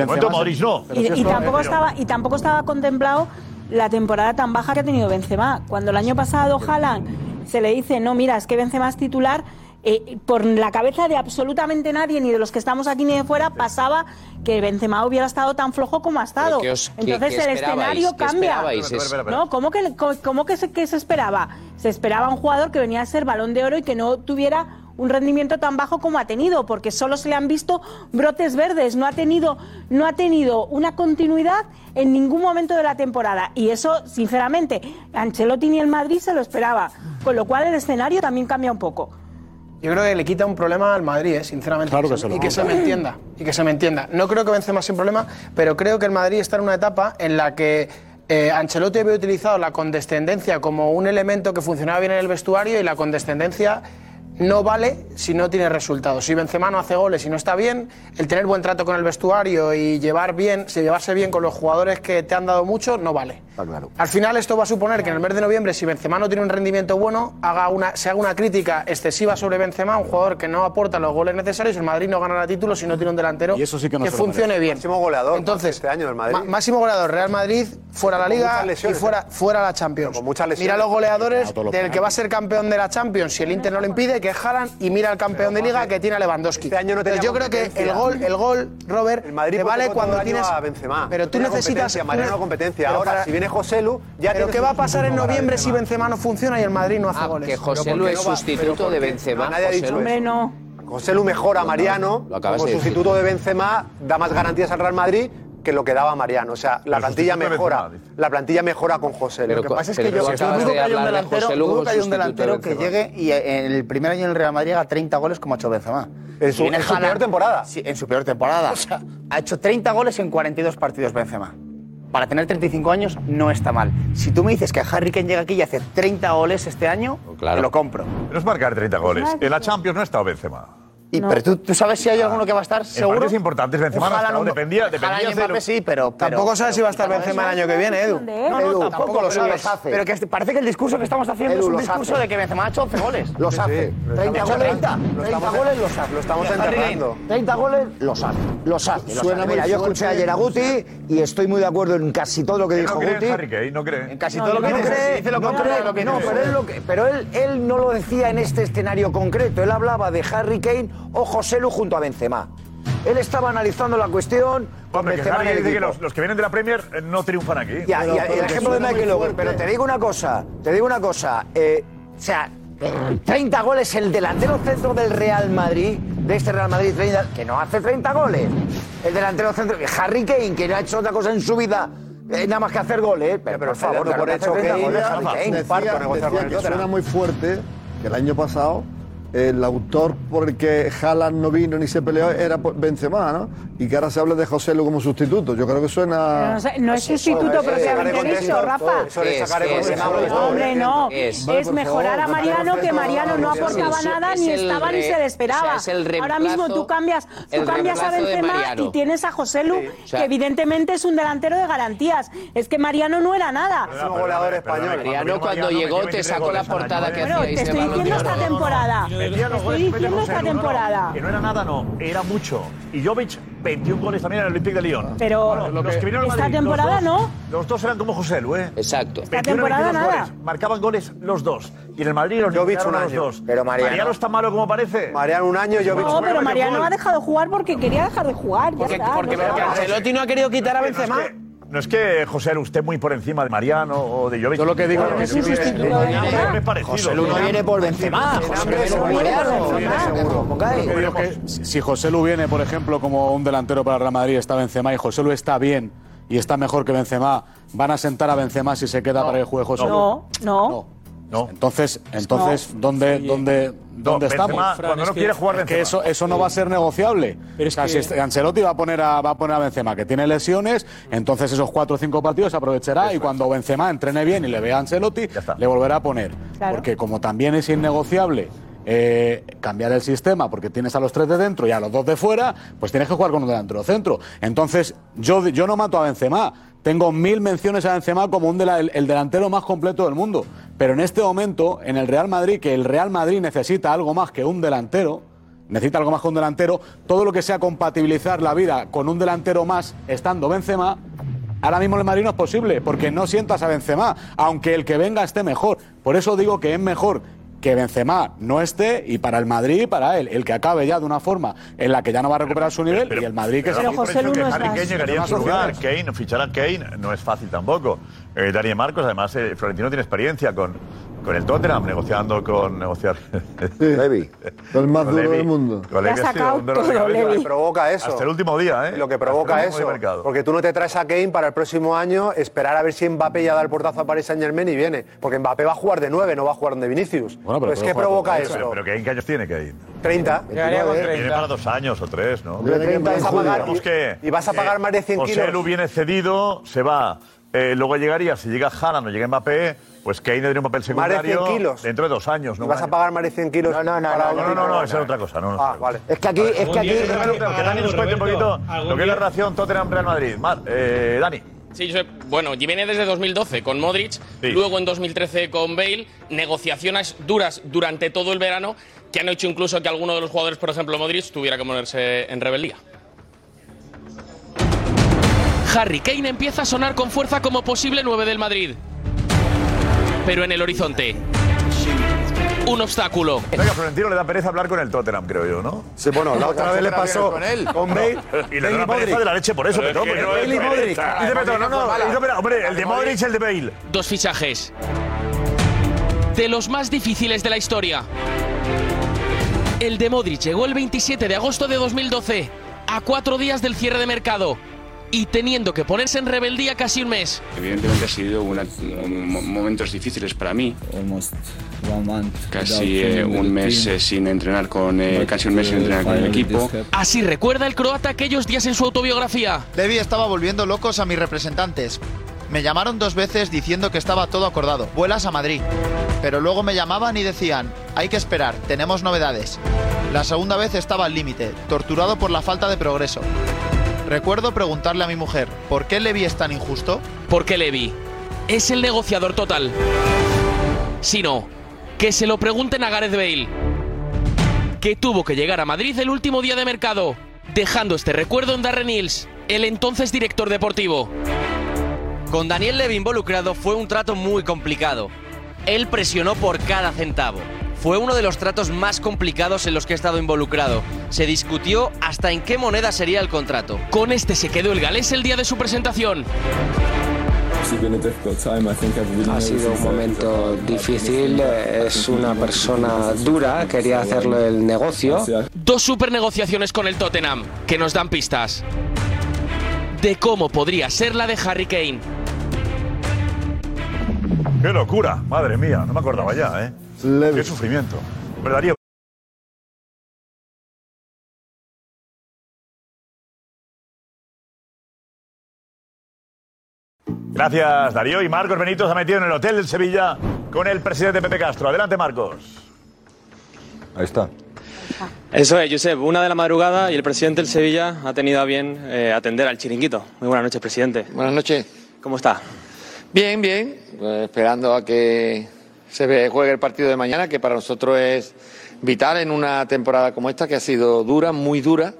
Y, tampoco estaba, y tampoco estaba contemplado la temporada tan baja que ha tenido Benzema. Cuando el año pasado Haaland se le dice, no, mira, es que Benzema es titular, eh, por la cabeza de absolutamente nadie, ni de los que estamos aquí ni de fuera, pasaba que Benzema hubiera estado tan flojo como ha estado. Entonces el escenario cambia. ¿No? ¿Cómo que, cómo, se, que se esperaba? Se esperaba un jugador que venía a ser balón de oro y que no tuviera un rendimiento tan bajo como ha tenido, porque solo se le han visto brotes verdes, no ha tenido, no ha tenido una continuidad en ningún momento de la temporada. Y eso, sinceramente, Ancelotti ni el Madrid se lo esperaba, con lo cual el escenario también cambia un poco. Yo creo que le quita un problema al Madrid, ¿eh? sinceramente. Claro que se lo y que se me entienda. Y que se me entienda. No creo que vence más un problema, pero creo que el Madrid está en una etapa en la que eh, Ancelotti había utilizado la condescendencia como un elemento que funcionaba bien en el vestuario y la condescendencia no vale si no tiene resultados. Si Benzema no hace goles y no está bien, el tener buen trato con el vestuario y llevar bien, si llevarse bien con los jugadores que te han dado mucho, no vale. Claro. Al final esto va a suponer que en el mes de noviembre, si Benzema no tiene un rendimiento bueno, haga una, se haga una crítica excesiva sobre Benzema, un jugador que no aporta los goles necesarios, el Madrid no ganará título si no tiene un delantero y eso sí que, no que funcione bien. Máximo goleador Entonces, este año del Madrid. máximo goleador, Real Madrid, fuera la Liga y fuera, fuera la Champions. Con mira los goleadores del que va a ser campeón de la Champions, si el Inter no lo impide, que es Haaland, y mira al campeón de Liga que tiene a Lewandowski. Este año no pero yo creo que el gol, el gol Robert, te vale cuando tienes... A Pero tú necesitas... Si viene viene José Lu, ya ¿Pero qué va a pasar en noviembre si Benzema no funciona y el Madrid no hace ah, goles? Que José Lu es no sustituto de Benzema. Nadie ha dicho eso. José Lu mejora a pues Mariano, como de sustituto de Benzema, da más garantías al Real Madrid que lo que daba Mariano. O sea, la plantilla mejora. La plantilla mejora con José. Pero, lo que pasa es que yo dudo que haya un delantero, que, hay un delantero que llegue y en el primer año en el Real Madrid haga 30 goles como ha hecho Benzema. En su, en su peor temporada. Sí, en su peor temporada. O sea, ha hecho 30 goles en 42 partidos Benzema para tener 35 años no está mal. Si tú me dices que Harry Kane llega aquí y hace 30 goles este año, te lo compro. Pero es marcar 30 goles. En la Champions no ha estado Benzema. Y. Pero tú, sabes si hay alguno que va a estar seguro. Es importante, es Benzema. No, dependía, dependía sí, pero, Tampoco sabes si va a estar Benzema el año que viene, Edu. No, no, Edu, tampoco, lo sabes. Hace. Pero que este, parece que el discurso que estamos haciendo Edu, es un discurso de que Benzema ha hecho 11 goles. Los hace. Sí, 30, goles, 30, 30 goles los hace. Lo estamos enterrando. 30 goles los hace. Los hace. Suena Mira, yo escuché ayer a Guti y estoy muy de acuerdo en casi todo lo que dijo Guti. No cree. En casi todo lo que dice. No cree. No, pero él no lo decía en este escenario concreto. Él hablaba de Harry Kane o José Lu junto a Benzema. Él estaba analizando la cuestión con Hombre, Benzema el dice que los, los que vienen de la Premier eh, no triunfan aquí. Ya, Pero- ya, pero el ejemplo de Michael Owen, pero te digo una cosa, te digo una cosa, eh, o sea, 30 goles el delantero centro del Real Madrid, de este Real Madrid 30, que no hace 30 goles. El delantero centro, Harry Kane, que no ha hecho otra cosa en su vida. eh, nada más que hacer goles, eh, pero, por favor, claro que hace goles, Harry Kane. Decía- decía que suena muy fuerte que el año pasado el autor por el que Haaland no vino ni se peleó era Benzema, ¿no? Y que ahora se habla de José Lu como sustituto. Yo creo que suena... No, sé, no es sustituto propiamente dicho, Rafa. Eso le Hombre, no. Es, vale, es mejorar a Mariano, que Mariano no aportaba nada, ni estaba ni se despedaba. Ahora mismo tú cambias, tú cambias a Benzema y tienes a José Lu, que evidentemente es un delantero de garantías. Es que Mariano no era nada. Es un goleador español. Mariano cuando llegó te sacó la portada que hacía. Te estoy diciendo esta temporada. Estoy diciendo esta temporada. que no era nada, no, era mucho. Y Jovic, 21 goles también en el Olympique de Lyon. Pero los que vinieron esta temporada no. Los dos eran como José Lu, ¿eh? Exacto. Esta temporada nada. marcaban goles los dos. Y en el Madrid los Jovic un año, pero Mariano- es tan malo como parece. Mariano un año, Jovic No, pero Mariano ha dejado de jugar porque quería dejar de jugar. Ya está, no. Ancelotti no ha querido quitar a Benzema. No es que, José, era usted muy por encima de Mariano o de Jovic. Yo lo que digo es que sí, es me. José Lu no viene por Benzema, José Si José Lu viene, por ejemplo, como un delantero para Real Madrid, está Benzema y José Lu está bien y está mejor que Benzema, ¿van a sentar a Benzema si se queda para que juegue José Lu? no. no. No. Entonces, entonces ¿dónde, dónde, dónde estamos? Cuando no quiere jugar Benzema. Que eso, eso no va a ser negociable. Pero es o este Ancelotti va a, poner a, va a poner a Benzema, que tiene lesiones, entonces esos cuatro o cinco partidos se aprovechará y cuando Benzema entrene bien y le vea a Ancelotti, le volverá a poner. Porque como también es innegociable eh, cambiar el sistema porque tienes a los tres de dentro y a los dos de fuera, pues tienes que jugar con un delantero centro. Entonces, yo, yo no mato a Benzema, tengo mil menciones a Benzema como un el, delantero más completo del mundo. Pero en este momento, en el Real Madrid, que el Real Madrid necesita algo más que un delantero, necesita algo más que un delantero, todo lo que sea compatibilizar la vida con un delantero más, estando Benzema, ahora mismo en el Madrid no es posible, porque no sientas a Benzema, aunque el que venga esté mejor. Por eso digo que es mejor que Benzema no esté y para el Madrid y para él, el que acabe ya de una forma en la que ya no va a recuperar su nivel y el Madrid que Pero se a mí me parece que Harry Kane llegaría en su lugar. Kane, fichar a Kane no es fácil tampoco. Eh, Marcos, además, eh, Florentino tiene experiencia con, con el Tottenham, negociando con. negociar. Levi. El más duro del mundo. Con Levy ha sido un dolor. Lo que provoca eso. Hasta el último día, ¿eh? Lo que provoca eso. Porque tú no te traes a Kane para el próximo año, esperar a ver si Mbappé ya da el portazo a Paris Saint Germain y viene. Porque Mbappé va a jugar de 9, no va a jugar de Vinicius. Bueno, pues ¿qué provoca eso? Pero, pero ¿qué, ¿qué años tiene Kane? 30. Viene para dos años o tres, ¿no? Viene 30 en Vamos julio. Digamos que, Y vas a pagar eh, más de 100 José kilos. Lu viene cedido, se va. Eh, luego llegaría, si llega Haaland o llega Mbappé, pues Kane tendría un papel Más de secundario 100 kilos. dentro de dos años. ¿no? Y vas a pagar más de 100 kilos. No, no, no, no, no, no, esa es otra cosa. No, no, Ah, vale. Es que aquí, es que aquí. Que Dani nos cuente un poquito lo que es la relación Tottenham-Real Madrid. Mar, eh, Dani. Sí, Josep. Bueno, y viene desde 2012 con Modric, luego en 2013 con Bale, negociaciones duras durante todo el verano que han hecho incluso que alguno de los jugadores, por ejemplo Modric, tuviera que ponerse en rebeldía. Harry Kane empieza a sonar con fuerza como posible 9 del Madrid. Pero en el horizonte, un obstáculo. Venga, Florentino le da pereza hablar con el Tottenham, creo yo, ¿no? Sí, bueno, la otra vez le pasó con Bale. [laughs] Y le da una pereza de la leche por eso, Pero Petón. es que porque- no es Bale y Modric. pereza. Dice Petón, no, no, hombre, el de Modric y el de Bale. Dos fichajes. De los más difíciles de la historia. El de Modric llegó el 27 de agosto de 2012, a cuatro días del cierre de mercado, y teniendo que ponerse en rebeldía casi un mes. Evidentemente ha sido una- un- mo- momentos difíciles para mí. Casi eh, un mes eh, sin entrenar con eh, casi un mes sin entrenar con el equipo. Así recuerda el croata aquellos días en su autobiografía. Levi estaba volviendo locos a mis representantes. Me llamaron dos veces diciendo que estaba todo acordado. Vuelas a Madrid. Pero luego me llamaban y decían, hay que esperar, tenemos novedades. La segunda vez estaba al límite, torturado por la falta de progreso. Recuerdo preguntarle a mi mujer, ¿por qué Levi es tan injusto? Porque Levi es el negociador total. Si no, que se lo pregunten a Gareth Bale, que tuvo que llegar a Madrid el último día de mercado, dejando este recuerdo en Darren Hills, el entonces director deportivo. Con Daniel Levy involucrado fue un trato muy complicado. Él presionó por cada centavo. Fue uno de los tratos más complicados en los que he estado involucrado. Se discutió hasta en qué moneda sería el contrato. Con este se quedó el galés el día de su presentación. Ha sido un momento difícil, es una persona dura, quería hacerlo el negocio. Dos super negociaciones con el Tottenham, que nos dan pistas de cómo podría ser la de Harry Kane. ¡Qué locura! Madre mía, no me acordaba ya, ¿eh? ¡Qué sufrimiento! Hombre, Darío. Gracias, Darío. Y Marcos Benito se ha metido en el hotel del Sevilla con el presidente Pepe Castro. Adelante, Marcos. Ahí está. Eso es, Josep. Una de la madrugada y el presidente del Sevilla ha tenido a bien eh, atender al chiringuito. Muy buenas noches, presidente. Buenas noches. ¿Cómo está? Bien, bien. Eh, esperando a que se juegue el partido de mañana, que para nosotros es vital en una temporada como esta, que ha sido dura, muy dura,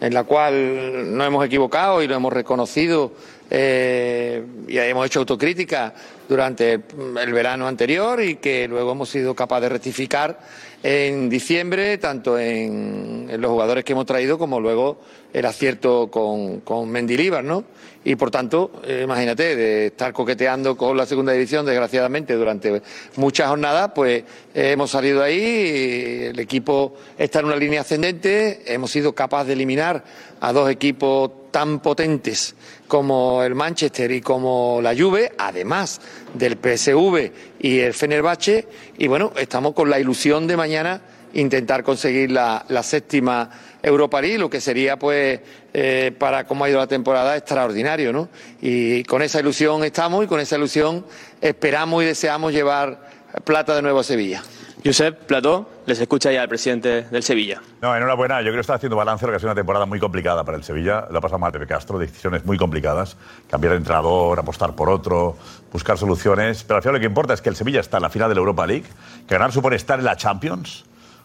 en la cual nos hemos equivocado y lo hemos reconocido eh, y hemos hecho autocrítica durante el verano anterior y que luego hemos sido capaces de rectificar en diciembre, tanto en, los jugadores que hemos traído como luego el acierto con, con Mendilibar, ¿no? Y por tanto, eh, imagínate, de estar coqueteando con la segunda división, desgraciadamente, durante muchas jornadas, pues eh, hemos salido ahí, el equipo está en una línea ascendente, hemos sido capaces de eliminar a dos equipos tan potentes como el Manchester y como la Juve, además del PSV y el Fenerbahce, y bueno, estamos con la ilusión de mañana intentar conseguir la, la séptima Europa League, lo que sería, pues, eh, para cómo ha ido la temporada, extraordinario, ¿no? Y con esa ilusión estamos y con esa ilusión esperamos y deseamos llevar plata de nuevo a Sevilla. Josep Plató, les escucha ya el presidente del Sevilla. No, enhorabuena. Yo creo que está haciendo balance de lo que ha sido una temporada muy complicada para el Sevilla. Lo ha pasado mal Pepe Castro, decisiones muy complicadas. Cambiar de entrenador, apostar por otro, buscar soluciones. Pero al final lo que importa es que el Sevilla está en la final de la Europa League, que ganar supone estar en la Champions.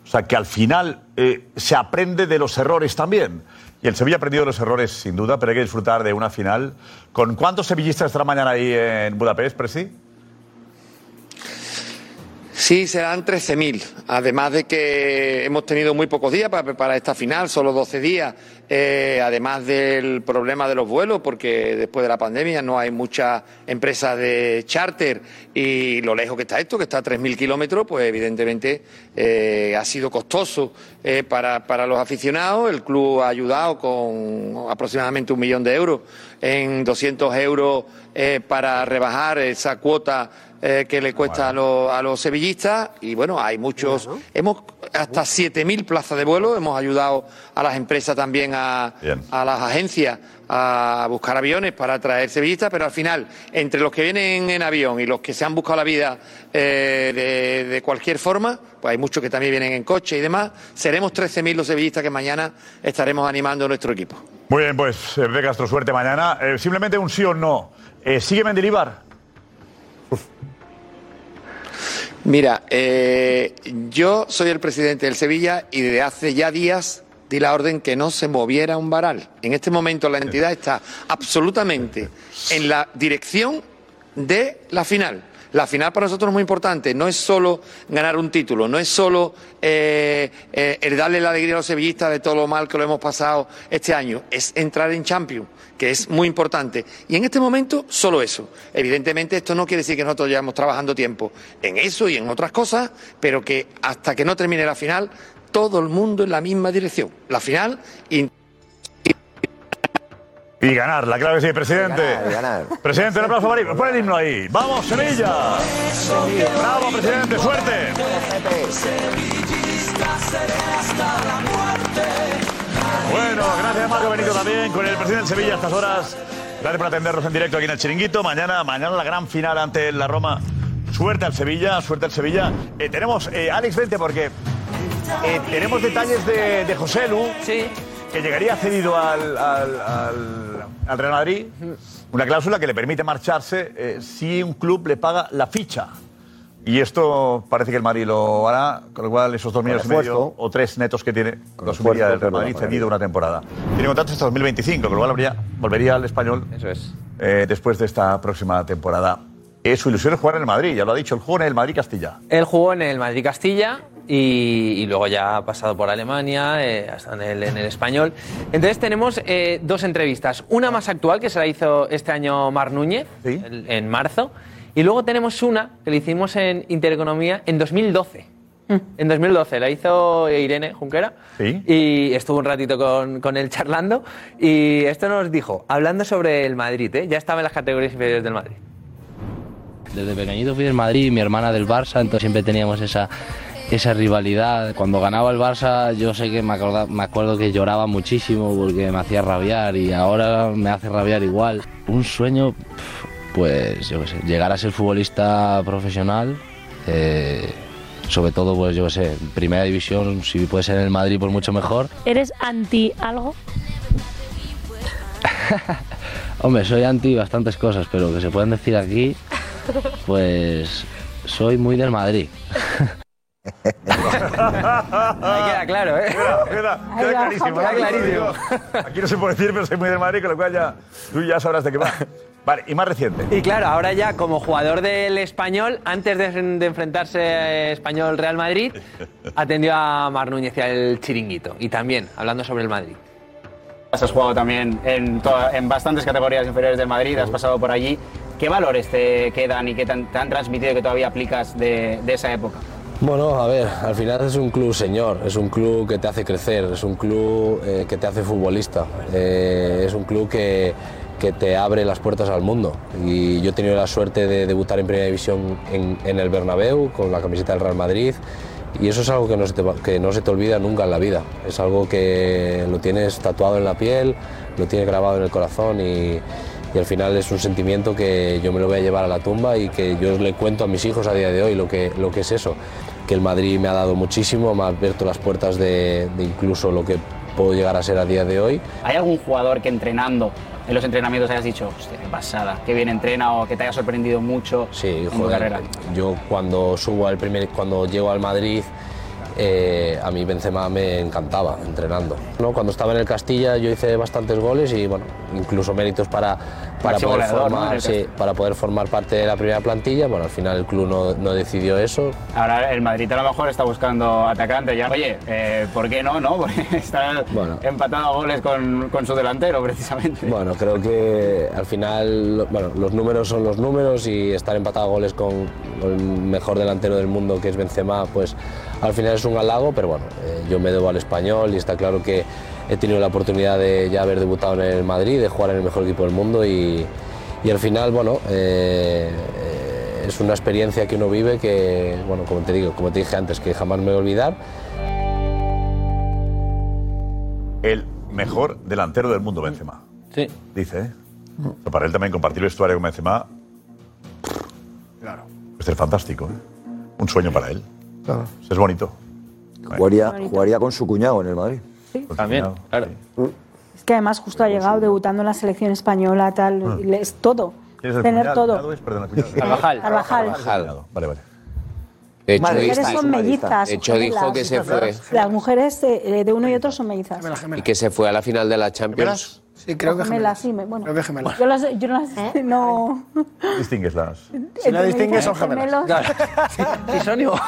O sea, que al final eh, se aprende de los errores también. Y el Sevilla ha aprendido de los errores, sin duda, pero hay que disfrutar de una final. ¿Con cuántos sevillistas estarán mañana ahí en Budapest, Presi? Sí, serán 13.000. Además de que hemos tenido muy pocos días para preparar esta final, solo 12 días. Eh, además del problema de los vuelos, porque después de la pandemia no hay muchas empresas de charter y lo lejos que está esto, que está a 3.000 kilómetros, pues evidentemente eh, ha sido costoso eh, para, para los aficionados. El club ha ayudado con aproximadamente un millón de euros en 200 euros para rebajar esa cuota eh, que le cuesta a, los, a los sevillistas. Y bueno, hay muchos, hemos hasta 7.000 plazas de vuelo, hemos ayudado a las empresas también, a, a las agencias a buscar aviones para traer sevillistas, pero al final, entre los que vienen en avión y los que se han buscado la vida eh, de, de cualquier forma, pues hay muchos que también vienen en coche y demás, seremos 13.000 los sevillistas que mañana estaremos animando a nuestro equipo. Muy bien, pues eh, de Castro, suerte mañana. Eh, simplemente un sí o no. Eh, ¿Sigue Mendilibar? Mira, eh, yo soy el presidente del Sevilla y desde hace ya días di la orden que no se moviera un varal. En este momento la entidad está absolutamente en la dirección de la final. La final para nosotros es muy importante. No es solo ganar un título, no es solo eh, eh, el darle la alegría a los sevillistas de todo lo mal que lo hemos pasado este año. Es entrar en Champions, que es muy importante. Y en este momento, solo eso. Evidentemente, esto no quiere decir que nosotros llevamos trabajando tiempo en eso y en otras cosas, pero que hasta que no termine la final, todo el mundo en la misma dirección. La final y Y ganar, la clave sí, presidente. Presidente, un aplauso para él. Pon el himno ahí. ¡Vamos, Sevilla! ¡Bravo, presidente! ¡Suerte! Bueno, gracias Marco Benito también, con el presidente Sevilla a estas horas. Gracias por atendernos en directo aquí en el Chiringuito. Mañana, mañana la gran final ante la Roma. Suerte al Sevilla, suerte al Sevilla. Eh, tenemos, eh, Alex, vente porque eh, tenemos detalles de, de José Lu, que llegaría cedido al, al- al- al Real Madrid. Una cláusula que le permite marcharse eh, si un club le paga la ficha. Y esto parece que el Madrid lo hará, con lo cual esos dos millones y medio o tres netos que tiene los esfuerzo, subiría el Real Madrid lo cedido una temporada. Tiene contrato hasta 2025, con lo cual habría- volvería al español eh, después de esta próxima temporada. Eh, su ilusión es jugar en el Madrid, ya lo ha dicho, el juego en el Madrid-Castilla. Él jugó en el Madrid Castilla y, y luego ya ha pasado por Alemania, eh, hasta en el, en el español. Entonces tenemos eh, dos entrevistas. Una más actual que se la hizo este año Mar Núñez, el- en marzo. Y luego tenemos una que le hicimos en Intereconomía en 2012. En 2012 la hizo Irene Junquera y estuvo un ratito con, con él charlando y esto nos dijo, hablando sobre el Madrid, ¿eh? ya estaba en las categorías inferiores del Madrid. Desde pequeñito fui del Madrid, mi hermana del Barça, entonces siempre teníamos esa, esa rivalidad. Cuando ganaba el Barça, yo sé que me, acorda- me acuerdo que lloraba muchísimo porque me hacía rabiar y ahora me hace rabiar igual. Un sueño, pues yo qué sé, llegar a ser futbolista profesional. eh, sobre todo, pues yo qué sé, primera división, si puede ser en el Madrid, pues mucho mejor. ¿Eres anti algo? [laughs] Hombre, soy anti bastantes cosas, pero que se pueden decir aquí, pues soy muy del Madrid. Ahí queda claro, ¿eh? Queda, queda, queda clarísimo. Queda clarísimo. Aquí no se puede decir, pero soy muy del Madrid, con lo cual ya, tú ya sabrás de qué va. Vale, y más reciente. Y claro, ahora ya como jugador del Español, antes de, de enfrentarse a Español-Real Madrid, atendió a Mar Núñez y al Chiringuito. Y también, hablando sobre el Madrid. Has jugado también en, toda- en bastantes categorías inferiores del Madrid, has pasado por allí. ¿Qué valores te quedan y qué te han, te han transmitido que todavía aplicas de, de esa época? Bueno, a ver, al final es un club señor, es un club que te hace crecer, es un club eh, que te hace futbolista, eh, es un club que, que te abre las puertas al mundo. Y yo he tenido la suerte de debutar en Primera División en, en el Bernabéu con la camiseta del Real Madrid y eso es algo que no, se te, que no se te olvida nunca en la vida. Es algo que lo tienes tatuado en la piel, lo tienes grabado en el corazón y, y al final es un sentimiento que yo me lo voy a llevar a la tumba y que yo le cuento a mis hijos a día de hoy lo que, lo que es eso. Que el Madrid me ha dado muchísimo, me ha abierto las puertas de, de incluso lo que puedo llegar a ser a día de hoy. ¿Hay algún jugador que entrenando en los entrenamientos hayas dicho, hostia, qué pasada, qué bien entrena o que te haya sorprendido mucho Sí, en tu carrera? yo cuando subo al primer, cuando llego al Madrid, eh, a mí Benzema me encantaba entrenando. ¿no? Cuando estaba en el Castilla yo hice bastantes goles y bueno, incluso méritos para, para, poder, formar, sí, para poder formar parte de la primera plantilla. Bueno, al final el club no, no decidió eso. Ahora el Madrid a lo mejor está buscando atacante ya. Oye, eh, ¿por qué no? no? [laughs] Porque está empatado a goles con, con su delantero, precisamente. Bueno, creo que al final bueno, los números son los números y estar empatado a goles con el mejor delantero del mundo que es Benzema, pues al final es un halago, pero bueno, eh, yo me debo al español y está claro que he tenido la oportunidad de ya haber debutado en el Madrid, de jugar en el mejor equipo del mundo y, y al final, bueno, eh, eh, es una experiencia que uno vive que, bueno, como te digo, como te dije antes, que jamás me voy a olvidar. El mejor delantero del mundo, Benzema. Sí. Dice, ¿eh? Pero para él también compartir vestuario con Benzema. Claro. Es ser fantástico, ¿eh? Un sueño para él. Claro. Es bonito. Jugaría, jugaría con su cuñado en el Madrid. También, claro. Es que además justo ha llegado debutando en la selección española, tal, y le- es todo. ¿Quién es el Tener cuñado? todo. Es, perdona, cuñado. Carvajal. Carvajal. Vale, vale. De hecho, Las dijo- mujeres son mellizas. de hecho, dijo que se fue Las mujeres de, de uno y otro son mellizas. y que se fue a la final de la Champions. Sí, creo que gemelas. Sí, me- bueno. Creo que gemelas. Yo las, yo no las, ¿Eh? [laughs] no. Distingues las. Si no distingues, son gemelas.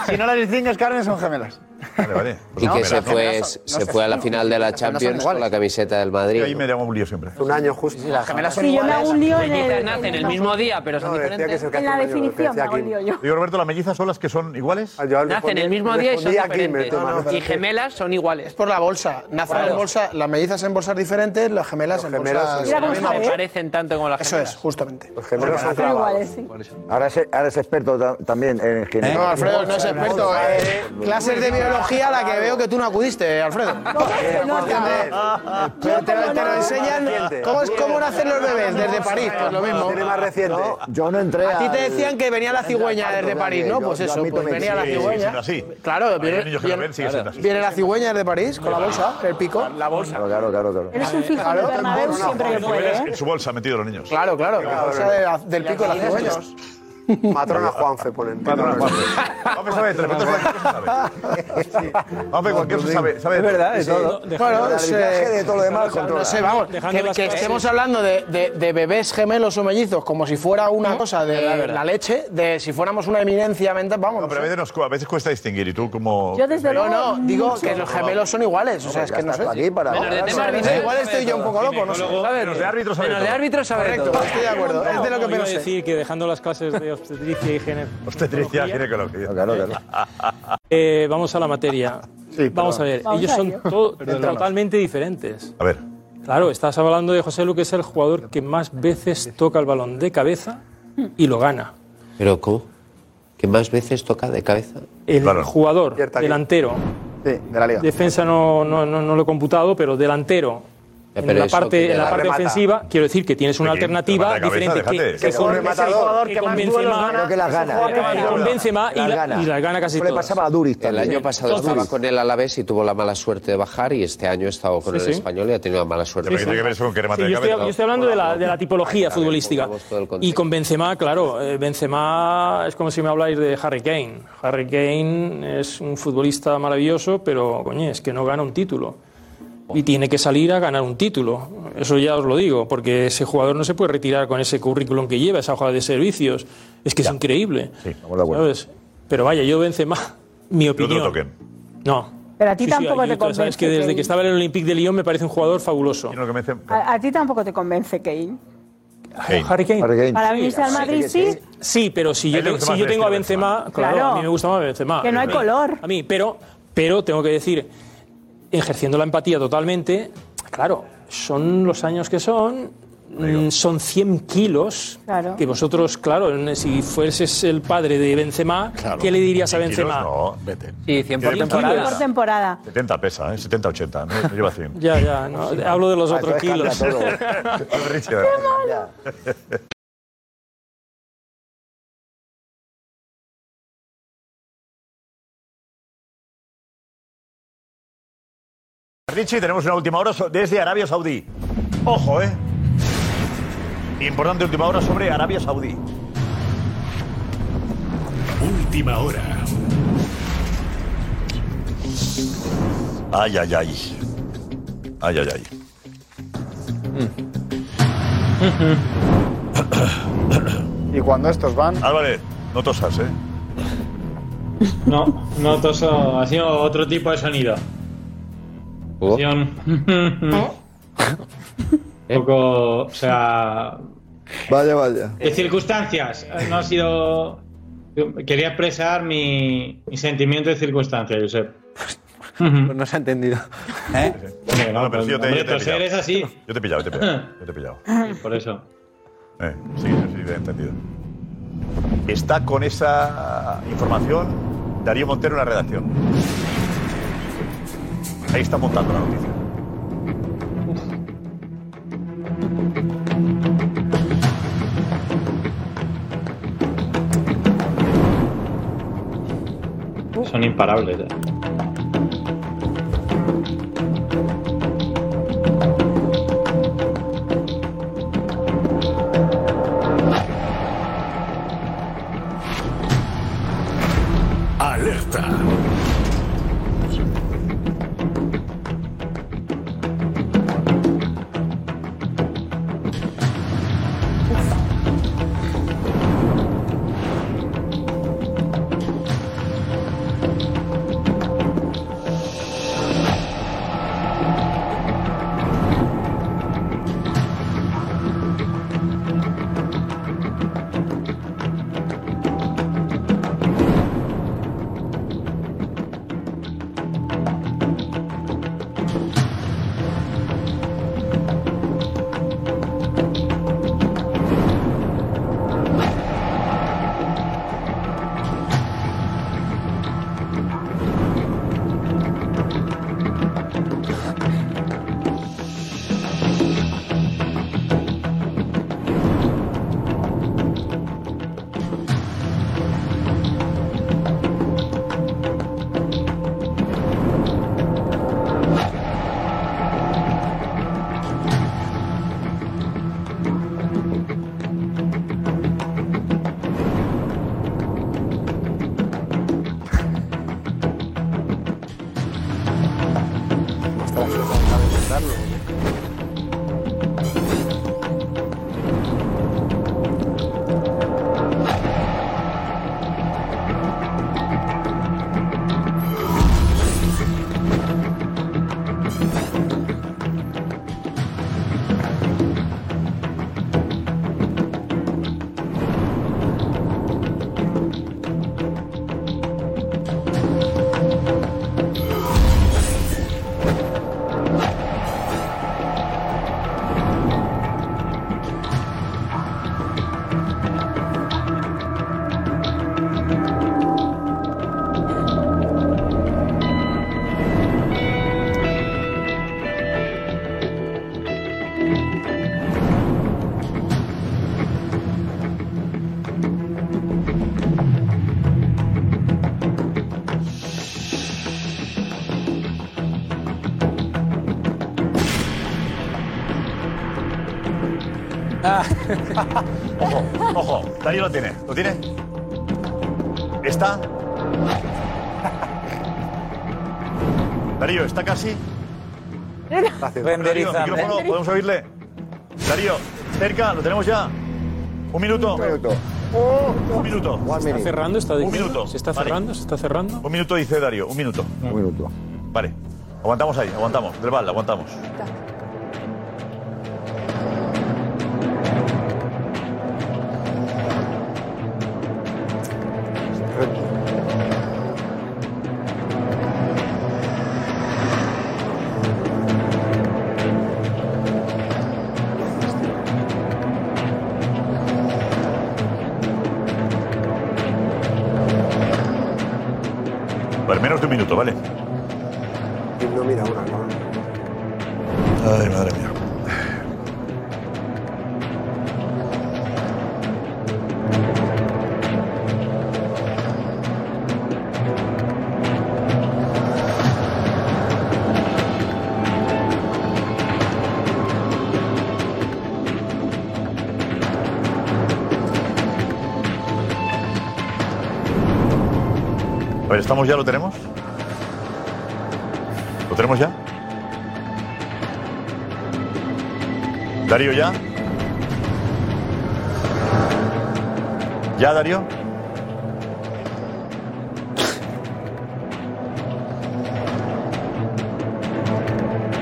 Si no las distingues, Carmen, son gemelas. Vale, vale. [laughs] Y que se no, fue, no, se fue a la final de la Champions con la camiseta del Madrid. ahí me llamo un lío siempre. Un año justo. las gemelas Sí, yo me hago un lío en Mellizas el, nacen el mismo día, pero son diferentes. en la definición me hago un lío yo. Digo, Roberto, ¿las mellizas son las que son iguales? Nacen el mismo día y son diferentes. Y gemelas son iguales. Es por la bolsa. Nacen Claro. en bolsa, las mellizas en bolsas diferentes, las gemelas en bolsas. Mira cómo se parecen tanto como las Eso es, justamente. Los gemelos son iguales, sí. Ahora es, ahora es experto ta- también en genética. No, Alfredo, no es experto. eh, clases de biología a la que veo que tú no acudiste, Alfredo. Pero te, lo- te lo enseñan. ¿Cómo, es, ¿Cómo nacen los bebés? Desde París, pues lo mismo. Tiene más reciente. Yo no entré A ti te decían que venía la cigüeña desde París, ¿no? Pues eso, pues venía la cigüeña. así. Claro, viene, la cigüeña desde París con la bolsa, el pico. La bolsa. Claro, claro, claro. Eres un fijo de Bernabéu siempre que puede, ¿eh? En su bolsa han metido los niños. Claro, claro, la bolsa del pico de la cigüeña. [laughs] Matrona Juanfe ponen. Matrona Juanfe. Vamos a ver, te preguntas cualquier cosa sabe. Vamos a ver, cualquier cosa sabe. sabe Es verdad, de todo. Bueno, de todo lo demás no sé, vamos, que, estemos hablando de, de- de bebés gemelos o mellizos como si fuera una cosa de la leche, de si fuéramos una eminencia mental, vamos. No, pero a veces, nos cu- a veces cuesta distinguir. ¿Y tú como Yo desde luego no, digo mucho. que los gemelos son iguales, o sea, es que no sé. aquí para- tema igual estoy yo un poco loco, no sé. Menos de árbitros sabe Menos de todo. árbitros sabe Correcto, todo. estoy de acuerdo, es de lo que No, pensé. decir que dejando las clases de obstetricia y gene- Obstetricia, ginecología. Claro, [laughs] Eh, vamos a la materia. vamos a ver, Vamos ellos a son to- totalmente diferentes. A ver. Claro, estás hablando de José Lu, que es el jugador que más veces toca el balón de cabeza y lo gana. ¿Pero cómo? ¿Que más veces toca de cabeza? El jugador delantero, Sí, de la liga. defensa no, no, no, no lo he computado, pero delantero. En la parte, en la parte remata. ofensiva, quiero decir que tienes una alternativa cabeza, diferente que, déjate. que Es con, un que rematador que que con Benzema, que las gana. que con Benzema y, Las la- gana. y las gana casi Eso le todas. pasaba a Duriz El también. año pasado estaba con el Alavés y tuvo la mala suerte de bajar y este año ha estado con Sí, el sí. español y ha tenido la mala suerte. Pero ¿qué tiene que ver eso con que remate Sí, yo, estoy, cabeza? yo estoy hablando de la, de la tipología futbolística. el. Y con Benzema, claro, eh, Benzema es como si me habláis de Harry Kane. Harry Kane es un futbolista maravilloso, pero coño, es que no gana un título. Y tiene que salir a ganar un título. Eso ya os lo digo, porque ese jugador no se puede retirar con ese currículum que lleva, esa hoja de servicios. Es que es increíble. Sí, estamos de acuerdo. ¿sabes? Pero vaya, yo Benzema, [laughs] mi No te lo opinión. toquen. No. Pero a ti Sí, tampoco te convence. Sabes que desde Kane. que estaba en el Olympique de Lyon me parece un jugador fabuloso. Dice- A, a ti tampoco te convence Kane. Kane. Harry Kane. Harry Kane. Para venirse al Madrid sí, Sí, pero si yo, si más yo tengo a Benzema, Benzema. claro, Claro. a mí me gusta más Benzema. que no hay color. A mí, pero, pero tengo que decir, ejerciendo la empatía totalmente, claro, son los años que son, mm, son 100 kilos, Claro. que vosotros, claro, si fueses el padre de Benzema, ¿qué le dirías a 100 kilos, Benzema? No, vete. Sí, 100 por temporada. por temporada. 70 pesa, ¿eh? 70, 80. No, no lleva 100. Ya, ya, no, hablo de los Ah, [laughs] otros kilos. cambia todo. [laughs] Es Richie, tenemos una última hora desde Arabia Saudí. Ojo, ¿eh? Importante última hora sobre Arabia Saudí. Última hora. Ay, ay, ay. Ay, ay, ay. Y cuando estos van. Álvarez, no tosas, ¿eh? No, no toso. Ha sido otro tipo de sonido. [laughs] Un- poco. O sea. Vaya, vaya. De circunstancias. No ha sido. Quería expresar mi, mi sentimiento de circunstancias, Josep. Pues no se ha entendido. ¿Eh? No, no, pero sí, yo te, hombre, yo te he pillado. es así. Yo te he pillado, yo te he pillado. Yo te he pillado. Por eso. Eh, sí, sí, te he entendido. Está con esa información Darío Montero en la redacción. Ahí está montando la noticia. Son imparables. eh. Ojo, ojo. Darío lo tiene. ¿Lo tiene? ¿Está? Darío, ¿está casi? Darío, Renderizando. micrófono, ¿podemos oírle? Darío, cerca, lo tenemos ya. Un minuto. Un minuto. Un minuto. ¿Se está cerrando? ¿Está Un minuto. ¿Se está Vale. cerrando? ¿Se está cerrando? Un minuto dice Darío, un minuto. Un minuto. Vale. Aguantamos ahí, aguantamos. Del bal, aguantamos. ¿Estamos ya? ¿Lo tenemos? ¿Lo tenemos ya? ¿Darío ya? ¿Ya, Darío?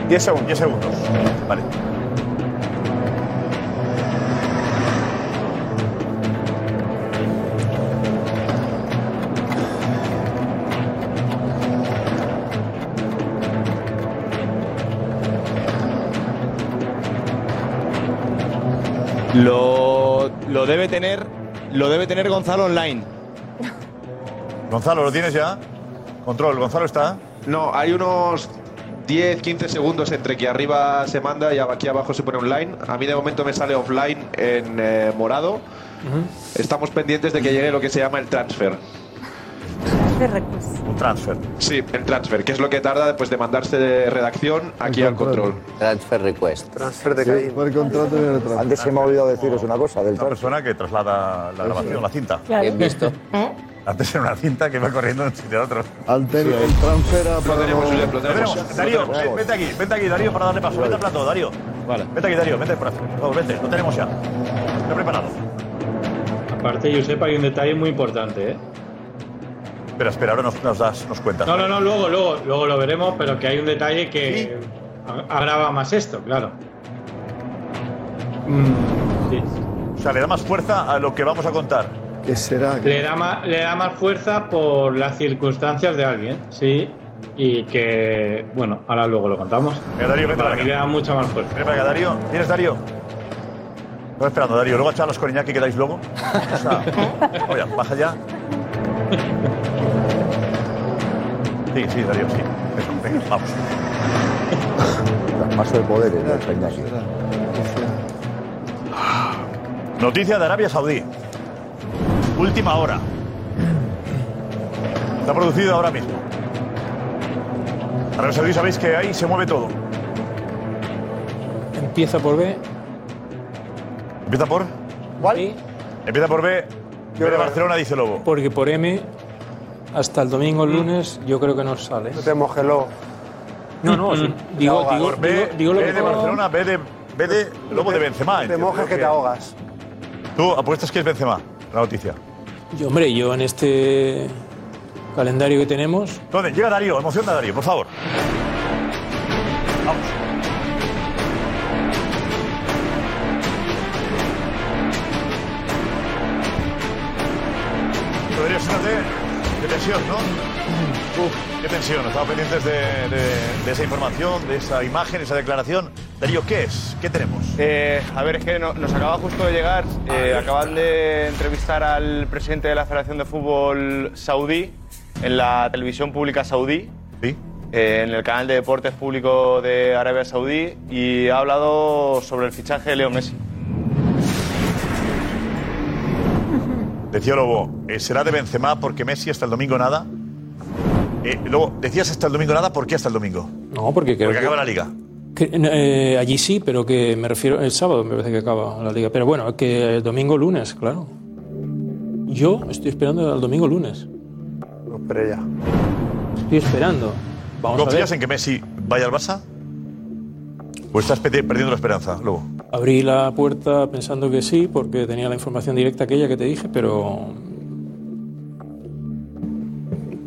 Diez segundos. Diez segundos. Vale. Debe tener lo debe tener Gonzalo online. [laughs] Gonzalo, ¿lo tienes ya? Control, Gonzalo está. No, hay unos 10, 15 segundos entre que arriba se manda y aquí abajo se pone online. A mí de momento me sale offline en eh, morado. Estamos pendientes de que llegue lo que se llama el transfer. [laughs] Un transfer. Sí, el transfer, que es lo que tarda después de mandarse de redacción aquí al control. Transfer request. Transfer de Sí, Caín. Antes se me ha olvidado deciros una cosa del Una persona que traslada la grabación, la cinta. Claro. Bien visto. Antes era una cinta que va corriendo de un sitio a otro. Al el transfer a para lo tenemos. Darío, Lo tenemos. ven- vete aquí, vete aquí, Darío, para darle paso. Vete al plato, Darío. Vale. Vete aquí, Darío, vete por aquí. Por favor, vete, lo tenemos ya. Está preparado. Aparte, Josep, hay un detalle muy importante, ¿eh? Espera, espera, ahora nos, nos das, nos cuentas. No, no, no, luego, luego, luego lo veremos, pero que hay un detalle que a- agrava más esto, claro. Mm, sí. O sea, le da más fuerza a lo que vamos a contar. ¿Qué será? Le da, más, le da más fuerza por las circunstancias de alguien, sí. Y que, bueno, ahora luego lo contamos. Venga, Darío, vete Para le da mucha más fuerza. Ven para acá, Darío. ¿Tienes Darío? Estoy esperando, Darío. Luego echar los con Iñaki que dais luego. O sea, [laughs] oye, baja ya. Sí, sí, Darío, sí. Eso, venga, vamos. Paso de poderes, ¿no? Peña, sí. Noticia de Arabia Saudí. Última hora. Está producido ahora mismo. Arabia Saudí sabéis que ahí se mueve todo. Empieza por B. ¿Empieza por? ¿Cuál? Empieza por B. B de Barcelona, dice Lobo. Porque por M, hasta el domingo, el lunes, yo creo que no sale. No te mojes, Lobo. No, no, sí. digo, digo, digo, digo lo que de Barcelona, B de, B de Lobo de Benzema. Te entiendo mojes que te ahogas. Tú apuestas que es Benzema, la noticia. Yo, hombre, yo en este calendario que tenemos, ¿Dónde? Llega Darío, emociona a Darío, por favor. Vamos. Qué tensión. Estamos pendientes de, de- de esa información, de esa imagen, esa declaración. Darío, ¿qué es? ¿Qué tenemos? Eh, a ver, es que no- nos acaba justo de llegar. eh, acaban de entrevistar al presidente de la Federación de Fútbol Saudí en la televisión pública saudí. Sí. eh, en el canal de deportes público de Arabia Saudí y ha hablado sobre el fichaje de Leo Messi. Decía Lobo, ¿será de Benzema porque Messi hasta el domingo nada? Eh, luego, decías hasta el domingo nada, ¿por qué hasta el domingo? no, porque creo Porque que- acaba la liga. que, eh, allí sí, pero que me refiero el sábado me parece que acaba la liga. Pero bueno, que el domingo lunes, claro. Yo estoy esperando al domingo lunes. No, pero ya. Estoy esperando. Vamos a ¿Confías ver. en que Messi vaya al Barça? ¿O estás pe- perdiendo la esperanza, Lobo? Abrí la puerta pensando que sí, porque tenía la información directa aquella que te dije, pero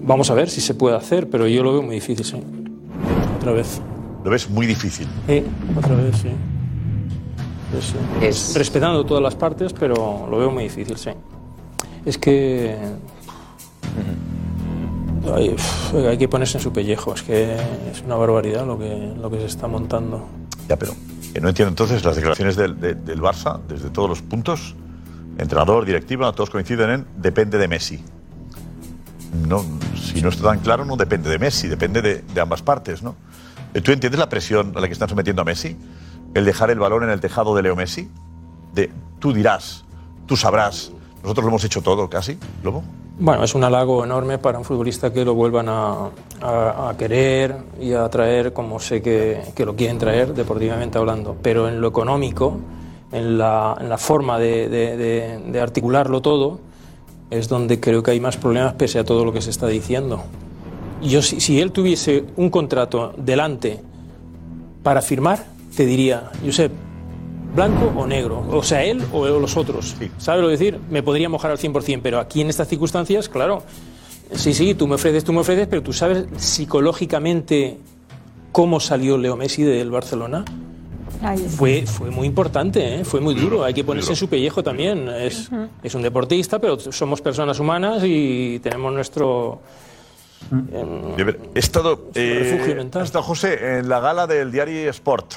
vamos a ver si se puede hacer, pero yo lo veo muy difícil, sí. Otra vez. Lo ves muy difícil. Sí, otra vez, sí. Sí. Respetando todas las partes, pero lo veo muy difícil, sí. Es que hay, uf, hay que ponerse en su pellejo, es que es una barbaridad lo que, lo que se está montando. Ya, pero no entiendo entonces las declaraciones del, de- del Barça, desde todos los puntos, entrenador, directiva, todos coinciden en depende de Messi. No, si no está tan claro, no depende de Messi, depende de, ambas partes, ¿no? Eh, ¿Tú entiendes la presión a la que están sometiendo a Messi? El dejar el balón en el tejado de Leo Messi. De, tú dirás, tú sabrás, nosotros lo hemos hecho todo casi, Lobo. Bueno, es un halago enorme para un futbolista que lo vuelvan a, querer y a traer como sé que, lo quieren traer, deportivamente hablando. Pero en lo económico, en la, forma de articularlo todo, es donde creo que hay más problemas pese a todo lo que se está diciendo. yo si, si él tuviese un contrato delante para firmar, te diría, Josep, blanco o negro, o sea, él o los otros. ¿Sabes lo que decir? Me podría mojar al 100%, pero aquí en estas circunstancias, claro, sí, sí, tú me ofreces, tú me ofreces, pero tú sabes psicológicamente cómo salió Leo Messi del Barcelona. Fue, fue muy importante, ¿eh? fue muy duro. Hay que ponerse en su pellejo también. Es, Ujú. es un deportista, pero somos personas humanas y tenemos nuestro. ver, He estado, eh, refugio mental. estado José en la gala del diario Sport.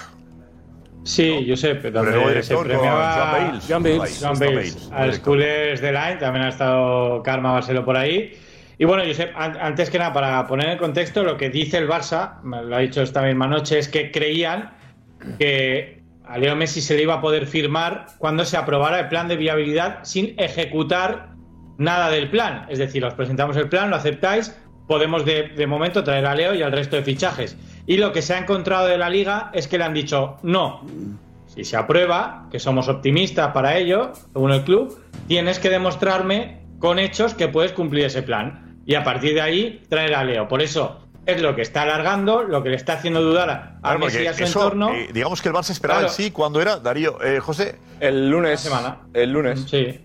Sí, Josep, nuevo donde se director con premiaba Joan Bales. Joan Bales, al. Schoolers de Line, también ha estado Karma Barceló por ahí. Y bueno, Josep, an- antes que nada, para poner en contexto, lo que dice el Barça, lo ha dicho esta misma noche, es que creían que a Leo Messi se le iba a poder firmar cuando se aprobara el plan de viabilidad sin ejecutar nada del plan. Es decir, os presentamos el plan, lo aceptáis, podemos de, momento traer a Leo y al resto de fichajes. Y lo que se ha encontrado de la liga es que le han dicho no. Si se aprueba, que somos optimistas para ello, según el club, tienes que demostrarme con hechos que puedes cumplir ese plan. Y a partir de ahí traer a Leo. Por eso es lo que está alargando, lo que le está haciendo dudar a, Claro, Messi y a su eso, entorno. eh, digamos que el Barça esperaba Claro. el sí cuando era, Darío, eh, José. El lunes. semana. El lunes. Sí.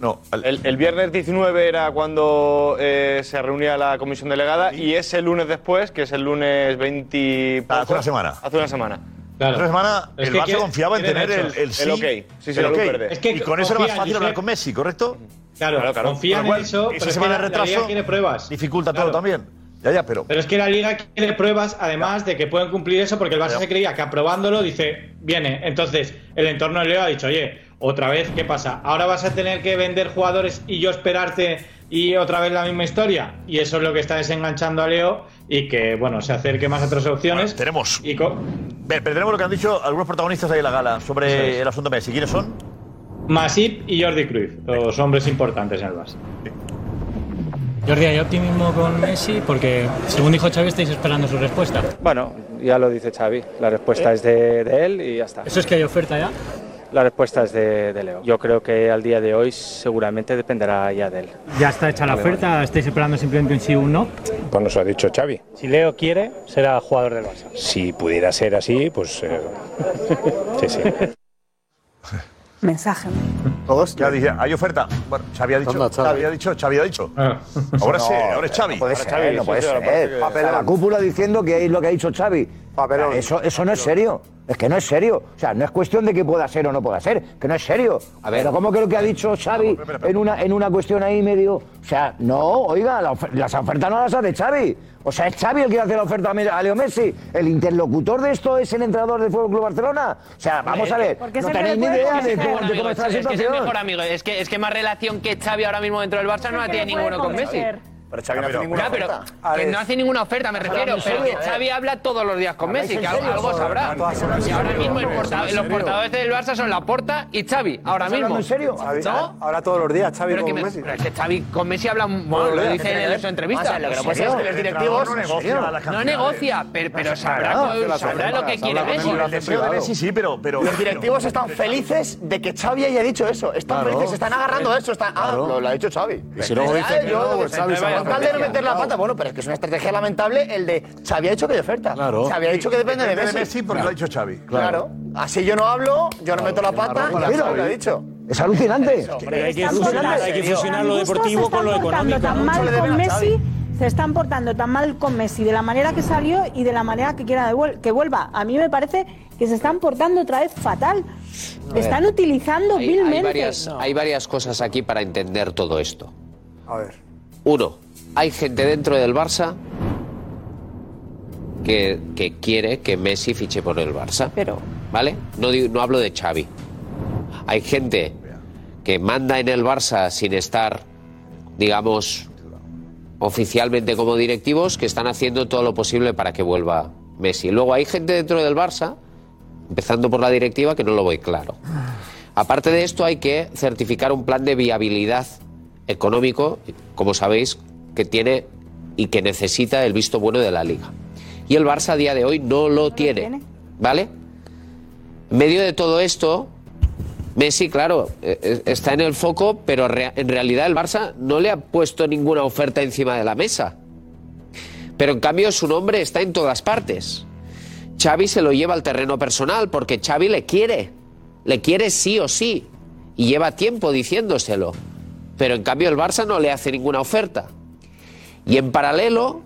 no, el, el viernes 19 era cuando eh, se reunía la comisión delegada y ese lunes después, que es el lunes 20. Ah, hace una semana. Hace una semana. Hace una semana Es el Barça quiere- confiaba en tener el, el sí. El ok. Sí, sí, el la. Es que y con eso era más fácil hablar con Messi, ¿correcto? Claro, Claro, claro. confían en eso, esa pero es semana que la, la retraso quiere pruebas. Dificulta Claro. todo también. Ya, ya, pero. Pero es que la liga quiere pruebas, además de que pueden cumplir eso, porque el Barça se creía que aprobándolo dice, viene. Entonces, el entorno de Leo ha dicho, oye, otra vez, ¿qué pasa? ¿Ahora vas a tener que vender jugadores y yo esperarte y otra vez la misma historia? Y eso es lo que está desenganchando a Leo y que, bueno, se acerque más a otras opciones. tenemos. Y Ve, pero tenemos lo que han dicho algunos protagonistas ahí en la gala sobre es. el asunto Messi. ¿Quiénes son? Masip y Jordi Cruyff, los hombres importantes en el Barça. Jordi, ¿hay optimismo con Messi? Porque, según dijo Xavi, estáis esperando su respuesta. Bueno, ya lo dice Xavi. La respuesta es de, de él y ya está. ¿Eso es que hay oferta ya? La respuesta es de, de Leo. Yo creo que al día de hoy seguramente dependerá ya de él. ¿Ya está hecha la Vale, oferta? ¿Estáis esperando simplemente un sí o un no? Pues nos lo ha dicho Xavi. Si Leo quiere, será jugador del Barça. Si pudiera ser así, pues eh, [laughs] sí, sí. [laughs] Mensaje. Todos. Ya dije, hay oferta. Bueno, Xavi ha dicho. Xavi. Xavi ha dicho, Xavi ha dicho. Ahora sí, ahora es Xavi. No puede ser, no puede ser. O sea, la cúpula diciendo que es lo que ha dicho Xavi. Eso, eso no es serio. Es que no es serio. O sea, no es cuestión de que pueda ser o no pueda ser. Que no es serio. A ver. Pero ¿cómo que lo que ha dicho Xavi en una, en una cuestión ahí medio... O sea, no, oiga, la ofer- las ofertas no las hace Xavi. O sea, es Xavi el que hace la oferta a Leo Messi. El interlocutor de esto es el entrenador del Fútbol Club Barcelona. O sea, vamos a ver. No tenéis ni idea de cómo, de cómo está la es que es el situación. mejor amigo. Es que, es que más relación que Xavi ahora mismo dentro del Barça no la tiene ninguno con Messi. Pero Xavi no hace ninguna Ya, pero oferta. que no hace ninguna oferta, me refiero. ¿en Pero que Xavi habla todos los días con ¿Habláis Messi, que algo, serio? algo sabrá. Y ahora mismo los portadores del Barça son Laporta y Xavi, ahora ¿Estás mismo. en serio? Xavi, ¿No? Ahora todos los días, Xavi con me- Messi. pero es que Xavi con Messi habla, lo dice ¿en su entrevista. O sea, lo que no puede ser es que los directivos- no negocia pero, sabrá, lo que quiere Messi. El deseo de Messi sí, pero. pero Los directivos están felices de que Xavi haya dicho eso. Están felices, se están agarrando eso. Lo, ha dicho Xavi. Y si luego dice que no, Xavi se Con tal de no meter la pata, bueno, pero es que es una estrategia lamentable el de Xavi ha dicho que hay oferta. Claro. Xavi ha dicho que depende de Messi. Messi porque lo ha dicho Xavi. Claro. Así yo no hablo, yo no meto la pata, lo ha dicho. Es alucinante. Hay que fusionar, portando- hay que fusionar lo deportivo con lo económico. tan mal con Messi, se están portando tan mal con Messi de la manera que salió y de la manera que quiera que vuelva. A mí me parece que se están portando otra vez fatal. Le están utilizando Hay, hay vilmente. varias, hay varias cosas aquí para entender todo esto. A ver. Uno, hay gente dentro del Barça que, que quiere que Messi fiche por el Barça. Pero. ¿Vale? No, digo- no hablo de Xavi. Hay gente que manda en el Barça sin estar, digamos, oficialmente como directivos, que están haciendo todo lo posible para que vuelva Messi. Luego hay gente dentro del Barça, empezando por la directiva, que no lo voy claro. Aparte de esto, hay que certificar un plan de viabilidad económico, como sabéis, que tiene y que necesita el visto bueno de la liga. Y el Barça a día de hoy no lo tiene. ¿Vale? En medio de todo esto, Messi, claro, eh, eh, está en el foco, pero en realidad el Barça no le ha puesto ninguna oferta encima de la mesa. Pero en cambio su nombre está en todas partes. Xavi se lo lleva al terreno personal porque Xavi le quiere. Le quiere sí o sí. Y lleva tiempo diciéndoselo. Pero en cambio el Barça no le hace ninguna oferta. Y en paralelo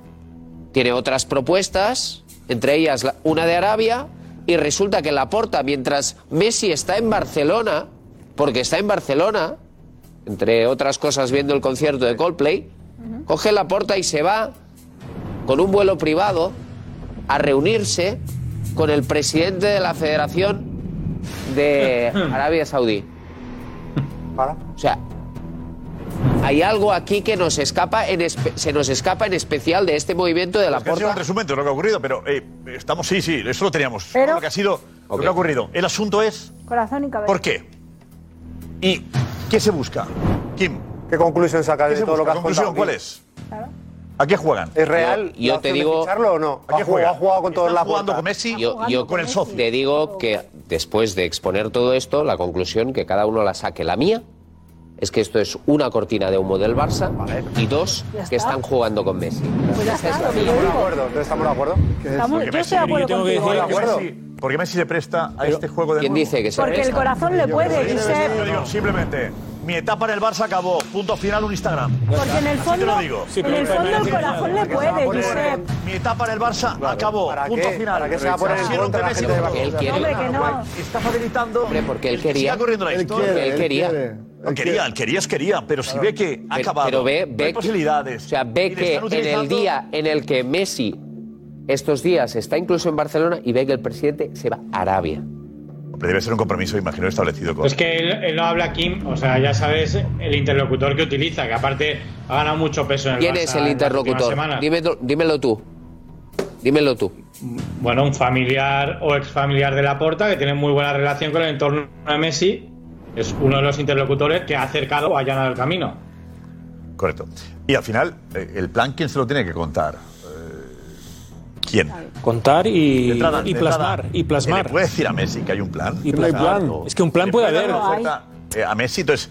tiene otras propuestas, entre ellas la- una de Arabia, y resulta que la porta mientras Messi está en Barcelona, porque está en Barcelona, entre otras cosas viendo el concierto de Coldplay, coge la porta y se va con un vuelo privado a reunirse con el presidente de la Federación de [laughs] Arabia Saudí. O sea, hay algo aquí que nos escapa en se nos escapa en especial de este movimiento de la Es que ha sido porta. un resumen de lo que ha ocurrido, pero eh, estamos, sí, sí, eso lo teníamos. Pero- lo que ha sido, lo que ha ocurrido. El asunto es, Corazón y cabeza. ¿por qué? ¿Y qué se busca? Kim. ¿Qué conclusión sacas ¿Qué de todo lo que has ¿Conclusión contado cuál es? ¿A qué juegan? ¿Es real Yo- yo te digo- o no? ¿A qué ¿Ha jugado, juega? ha jugado con todos ¿Están la jugando con Messi? Yo, yo con el socio. te digo que después de exponer todo esto, la conclusión que cada uno la saque. La mía es que esto es una cortina de humo del Barça y dos que está. están jugando con Messi. Pues ya está, Estamos de acuerdo, estamos de acuerdo. Estamos- yo Messi- estoy de acuerdo yo tengo que contigo. decir ¿De acuerdo? que Messi- porque Messi se presta a este juego de ¿Quién nuevo. dice que se Porque el corazón le puede, Yo Josep. digo simplemente, mi etapa en el Barça acabó, punto final, un Instagram. Porque en el Así te lo fondo, digo. en el fondo el corazón le puede, Josep. Mi etapa en el Barça acabó, ¿para punto qué? final. ¿Para qué se va a poner en Quisieron contra que la Messi gente de. Él quiere. Hombre, que no. Está facilitando Hombre, porque él el que quería. siga corriendo la Él historia. quiere, Él quería. quiere. Él quería, él quería, es quería, pero si ve que ha Pero- acabado, Pero ve, no ve hay que- posibilidades. O sea, ve que en el día en el que Messi estos días está incluso en Barcelona y ve que el presidente se va a Arabia. Debe ser un compromiso, imagino, establecido con... Es que él, él no habla Kim, o sea, ya sabes el interlocutor que utiliza, que aparte ha ganado mucho peso en el ¿Quién Barça es el interlocutor? Dímelo, dímelo tú. Dímelo tú. Bueno, un familiar o ex familiar de Laporta que tiene muy buena relación con el entorno de Messi. Es uno de los interlocutores que ha acercado o ha allanado el camino. Correcto. Y al final, eh, el plan, ¿quién se lo tiene que contar? Eh, ¿Quién? Contar y, entrada- y plasmar. Y plasmar. ¿Le puede decir a Messi que hay un plan? Y No hay plan. Es que un plan ¿Le puede haber. eh, a Messi, entonces...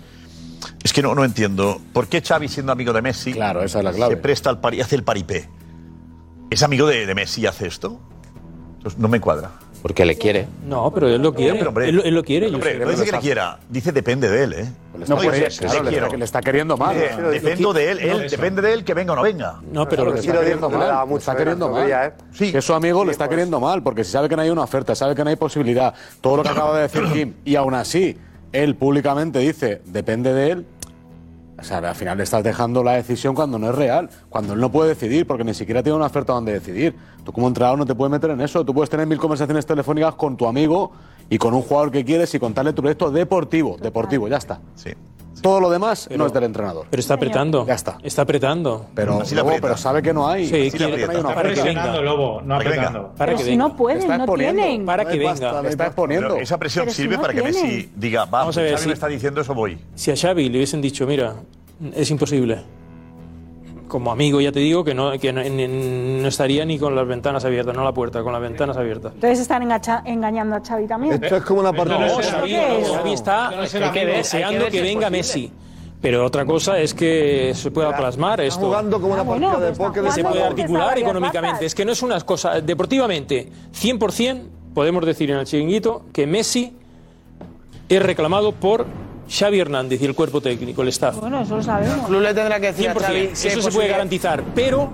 Es que no, no entiendo. ¿Por qué Xavi, siendo amigo de Messi, Claro, esa es la clave. se presta al pari, hace el paripé? ¿Es amigo de, de Messi y hace esto? Entonces, no me cuadra. Porque le quiere. No, pero él lo quiere. Pero, hombre, él, lo- él lo quiere. Hombre, Josep. no dice que le quiera, dice depende de él, ¿eh? está dice, queriendo- claro, le está- le está queriendo mal. Dice, Sí, lo- dependo de él, no, él eso. depende de él que venga o no venga. No, pero lo le que está queriendo mal. le está queriendo mal. Que es su amigo le está queriendo mal, porque si sabe que no hay una oferta, sabe que no hay posibilidad, todo lo que acaba de decir Kim, y aún así, él públicamente dice, depende de él. O sea, al final le estás dejando la decisión cuando no es real, cuando él no puede decidir, porque ni siquiera tiene una oferta donde decidir. Tú como entrenador no te puedes meter en eso, tú puedes tener mil conversaciones telefónicas con tu amigo y con un jugador que quieres y contarle tu proyecto deportivo, deportivo, ya está. Sí. Todo lo demás no es del entrenador. Pero está apretando. Ya está. Está apretando. Pero, Así Lobo, pero sabe que no hay. Sí, Así quiere- no hay una presionando Lobo, no Para que venga. apretando. Para Pero que si venga. no pueden, Está no tienen. Para que venga. Está exponiendo. Pero esa presión Pero si sirve no para que tienen. Messi diga, va, Vamos a ver, Xavi sí. me está diciendo eso, voy. Si a Xavi le hubiesen dicho, mira, es imposible. Como amigo ya te digo que no, que no, ni- no estaría ni con las ventanas abiertas, no la puerta, con las ventanas abiertas. Entonces están engacha- engañando a Xavi también. Esto es como una partida. No, de- Xavi, ¿Qué es? Xavi está No que deseando que venga posible. Messi. Pero otra cosa es que se pueda plasmar Está esto. jugando como una Ah, bueno, partida de está póker. que se puede articular económicamente. Es que no es unas cosas. Deportivamente, 100% podemos decir en el chiringuito que Messi es reclamado por Xavi Hernández y el cuerpo técnico, el staff. Bueno, eso lo sabemos. El club le tendrá que decir a 100%. Xavi si hay Eso se puede garantizar. Pero,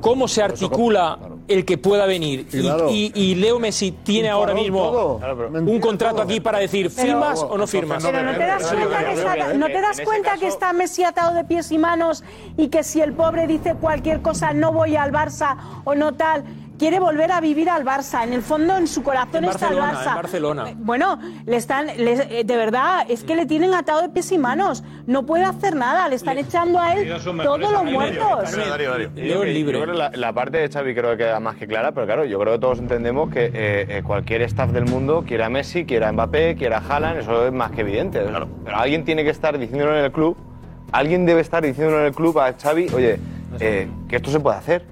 ¿cómo se articula el que pueda venir? Y, Claro. y- y Leo Messi tiene ahora mismo todo. un contrato todo. aquí para decir, Pero- ¿firmas o no firmas? Pero no te das cuenta que está, no te das cuenta que está Messi atado de pies y manos y que si el pobre dice cualquier cosa no voy al Barça o no tal, quiere volver a vivir al Barça. En el fondo, en su corazón En está el Barça. en Barcelona. Bueno, le están, le- eh, de verdad, es que le tienen atado de pies y manos. No puede hacer nada. Le están echando a él todos los muertos. Leo el Yo libre. creo que la, parte de Xavi creo que queda más que clara, pero claro, yo creo que todos entendemos que eh, eh, cualquier staff del mundo quiera a Messi, quiera a Mbappé, quiera a Haaland, eso es más que evidente. Pero alguien tiene que estar diciéndolo en el club, alguien debe estar diciéndolo en el club a Xavi, oye, eh, que esto se puede hacer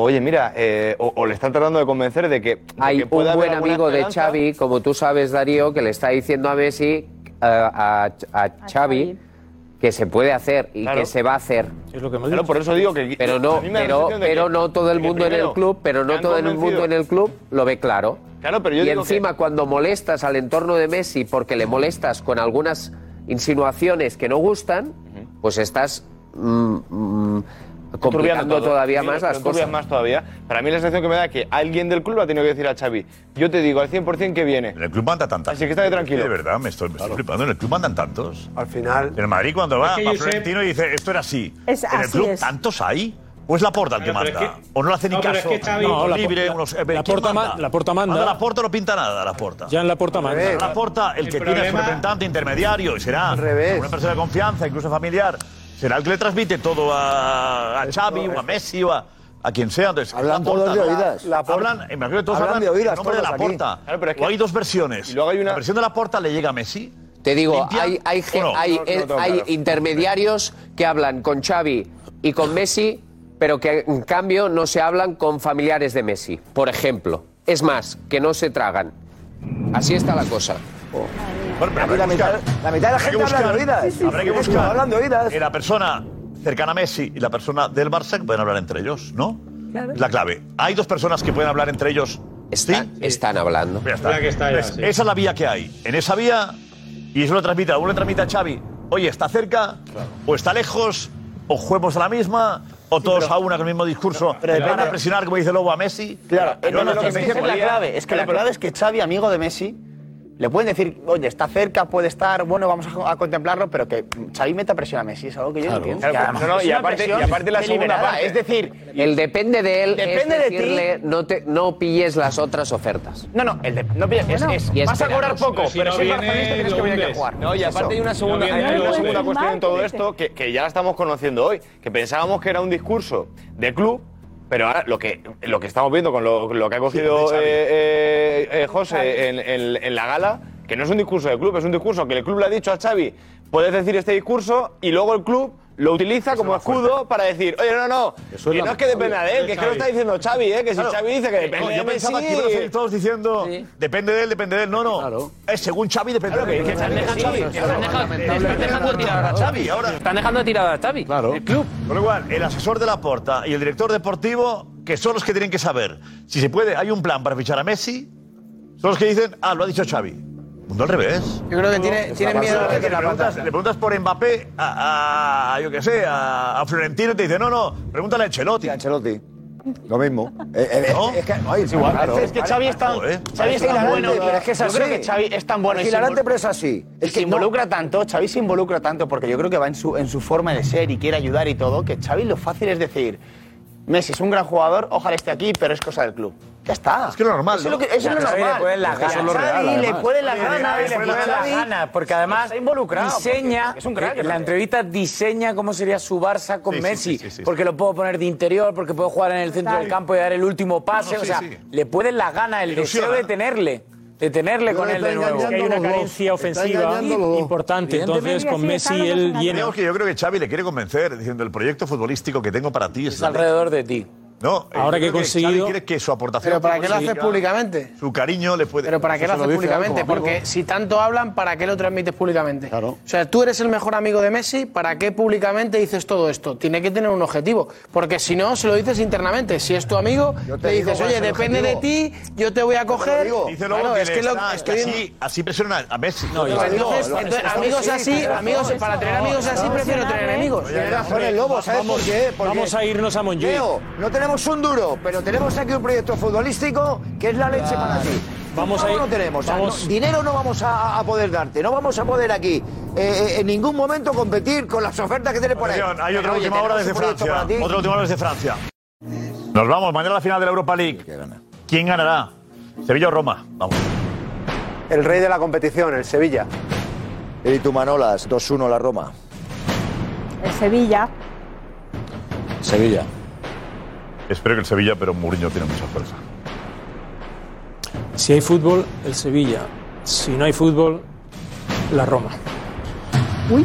oye, mira, eh, o, le están tratando de convencer de que... Hay un buen amigo de Xavi, como tú sabes, Darío, que le está diciendo a Messi, eh, a, a, Xavi, que se puede hacer y que se va a hacer. Es lo que me claro, digo pero no, pero, no todo el mundo en el club, pero no todo el mundo en el club lo ve claro. Claro, pero y encima cuando molestas al entorno de Messi porque le molestas con algunas insinuaciones que no gustan, pues estás mm, mm, complicando todo. todavía más las cosas. más todavía. Para mí la sensación que me da es que alguien del club ha tenido que decir a Xavi, yo te digo al 100% que viene. En el club anda tantas. Así que estate tranquilo. De verdad, me estoy, me estoy flipando. En el club andan tantos. Al final... En el Madrid cuando va, va Florentino y dice, esto era así. Es, en el así club es. tantos hay. ¿O es la porta el que manda? Es que, ¿O no le hace ni no, caso? Es que Xavi, no, la, libre, unos, la, porta manda? la porta manda. manda. La porta no pinta nada, la porta. Ya en la porta manda. La porta, el, el que problema... tiene su representante intermediario, y será una persona de confianza, incluso familiar, Será que le transmite todo a, a Xavi o a Messi o a a quien sea. Entonces, hablan todos de oídas. La, la hablan, imagino que todos hablan, hablan de oídas. Nombre de la porta. Claro, es que... o hay dos versiones. Y luego hay una... La versión de la porta le llega a Messi. Te digo, hay, hay, no? hay, no, no, hay claro. intermediarios que hablan con Xavi y con Messi, pero que en cambio no se hablan con familiares de Messi, por ejemplo. Es más, que no se tragan. Así está la cosa la, mitad, de la gente habla de oídas. Sí, sí, habrá que buscar. Hablando oídas. La persona cercana a Messi y la persona del Barça pueden hablar entre ellos, ¿no? La clave. Hay dos personas que pueden hablar entre ellos. Está, están hablando. Esa es la vía que hay. En esa vía, y eso lo transmite, uno le transmite a Xavi, oye, ¿está cerca? ¿O está lejos? ¿O juguemos a la misma? o todos a una con el mismo discurso pero, van a presionar como dice Lobo a Messi claro es, que que la clave es que la clave es que Xavi amigo de Messi le pueden decir, oye, está cerca, puede estar, bueno, vamos a, contemplarlo, pero que Xavi meta presión a Messi, es algo que yo no entiendo. Y, aparte, la segunda parte. Es decir, el depende de él depende de ti. No, te, no pilles las otras ofertas. No, no, el de, no pilles, es, es, vas a cobrar poco, si pero si, no tienes que venir a jugar. No, y aparte hay una segunda, hay una segunda cuestión en todo esto que, que ya la estamos conociendo hoy, que pensábamos que era un discurso de club, pero ahora lo que, lo que estamos viendo con lo, que ha cogido sí, eh, eh, eh, José en, en la gala, que no es un discurso del club, es un discurso que el club le ha dicho a Xavi, puedes decir este discurso y luego el club lo utiliza como escudo para decir, oye, no, no, Eso que no es que dependa de él, que es que lo está diciendo Xavi, eh, que si Xavi dice que depende de Yo pensaba que iban a todos diciendo, depende de él, depende de él. No, no. Es según Xavi, depende de él. dejando tirado a Xavi ahora. Están dejando tirado a Xavi. Claro. El club. Con lo cual, el asesor de la porta y el director deportivo, que son los que tienen que saber si se puede, hay un plan para fichar a Messi, son los que dicen, ah, lo ha dicho Xavi. Mundo al revés. Yo creo que tiene, tienen miedo a que la preguntas, Le preguntas por Mbappé a, a, yo qué sé, a, Florentino y te dice, no, no, pregúntale a Ancelotti. Ancelotti. Lo mismo. Eh. eh es que, oye, es igual. Es tan, bueno. Pero es que. Yo creo que Xavi es tan bueno. Es hilarante, pero es así. Es que se involucra tanto, Xavi se involucra tanto, porque yo creo que va en su, en su forma de ser y quiere ayudar y todo, que Xavi lo fácil es decir Messi es un gran jugador, ojalá esté aquí, pero es cosa del club. Ya está. Es que lo normal. Eso, ¿no? lo que, eso es lo normal. Le ponen las ganas. le ponen las ganas. Le las ganas. Porque además está diseña. Es un crack, eh, la entrevista diseña cómo sería su Barça con Messi. Porque lo puedo poner de interior, porque puedo jugar en el centro del campo y dar el último pase. O sea, le ponen las ganas, el deseo de tenerle de tenerle con él de nuevo. Que hay una carencia ofensiva importante. Entonces, con Messi él viene. Yo creo que Xavi le quiere convencer diciendo el proyecto futbolístico que tengo para ti es, es alrededor de ti. No, ahora eh, que he conseguido. ¿Quieres que su aportación? Pero ¿para qué lo haces públicamente? Su cariño le puede. Pero ¿para qué lo haces públicamente? Porque si tanto hablan, ¿para qué lo transmites públicamente? Claro. O sea, tú eres el mejor amigo de Messi, ¿para qué públicamente dices todo esto? Tiene que tener un objetivo. Porque si no, se lo dices internamente. Si es tu amigo, te le dices, oye, depende de ti, yo te voy a coger. Es que, lo, que así, así presiona a Messi. No, no, entonces amigos así, amigos, para tener amigos así, prefiero tener enemigos. Vamos a irnos a Monjuic. No tenemos un duro, pero tenemos aquí un proyecto futbolístico que es la leche para ti. Vamos a no tenemos? Dinero no vamos a, poder darte, no vamos a poder aquí eh, eh, en ningún momento competir con las ofertas que tienes por ahí. Hay otra última hora desde Francia. Otra última hora desde Francia. Nos vamos, mañana la final de la Europa League. ¿Quién ganará? Sevilla o Roma. Vamos. El rey de la competición, el Sevilla. Y tu Manolas, 2-1 la Roma. El Sevilla. Sevilla. Espero que el Sevilla, pero Mourinho tiene mucha fuerza. Si hay fútbol, el Sevilla. Si no hay fútbol, la Roma.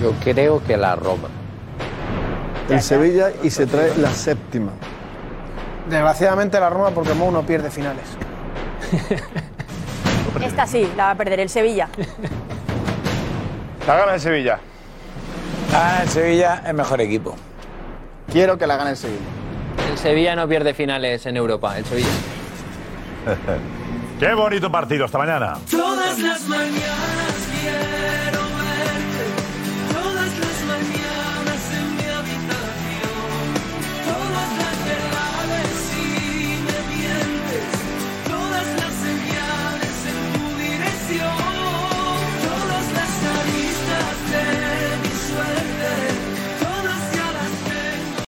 Yo creo que la Roma. El Sevilla y se trae la séptima. Desgraciadamente la Roma porque Mou no pierde finales. [laughs] Esta sí, la va a perder el Sevilla. La gana el Sevilla. El Sevilla es mejor equipo. Quiero que la gane el Sevilla. El Sevilla no pierde finales en Europa, el Sevilla. [laughs] Qué bonito partido. Hasta mañana. Todas las mañanas quiero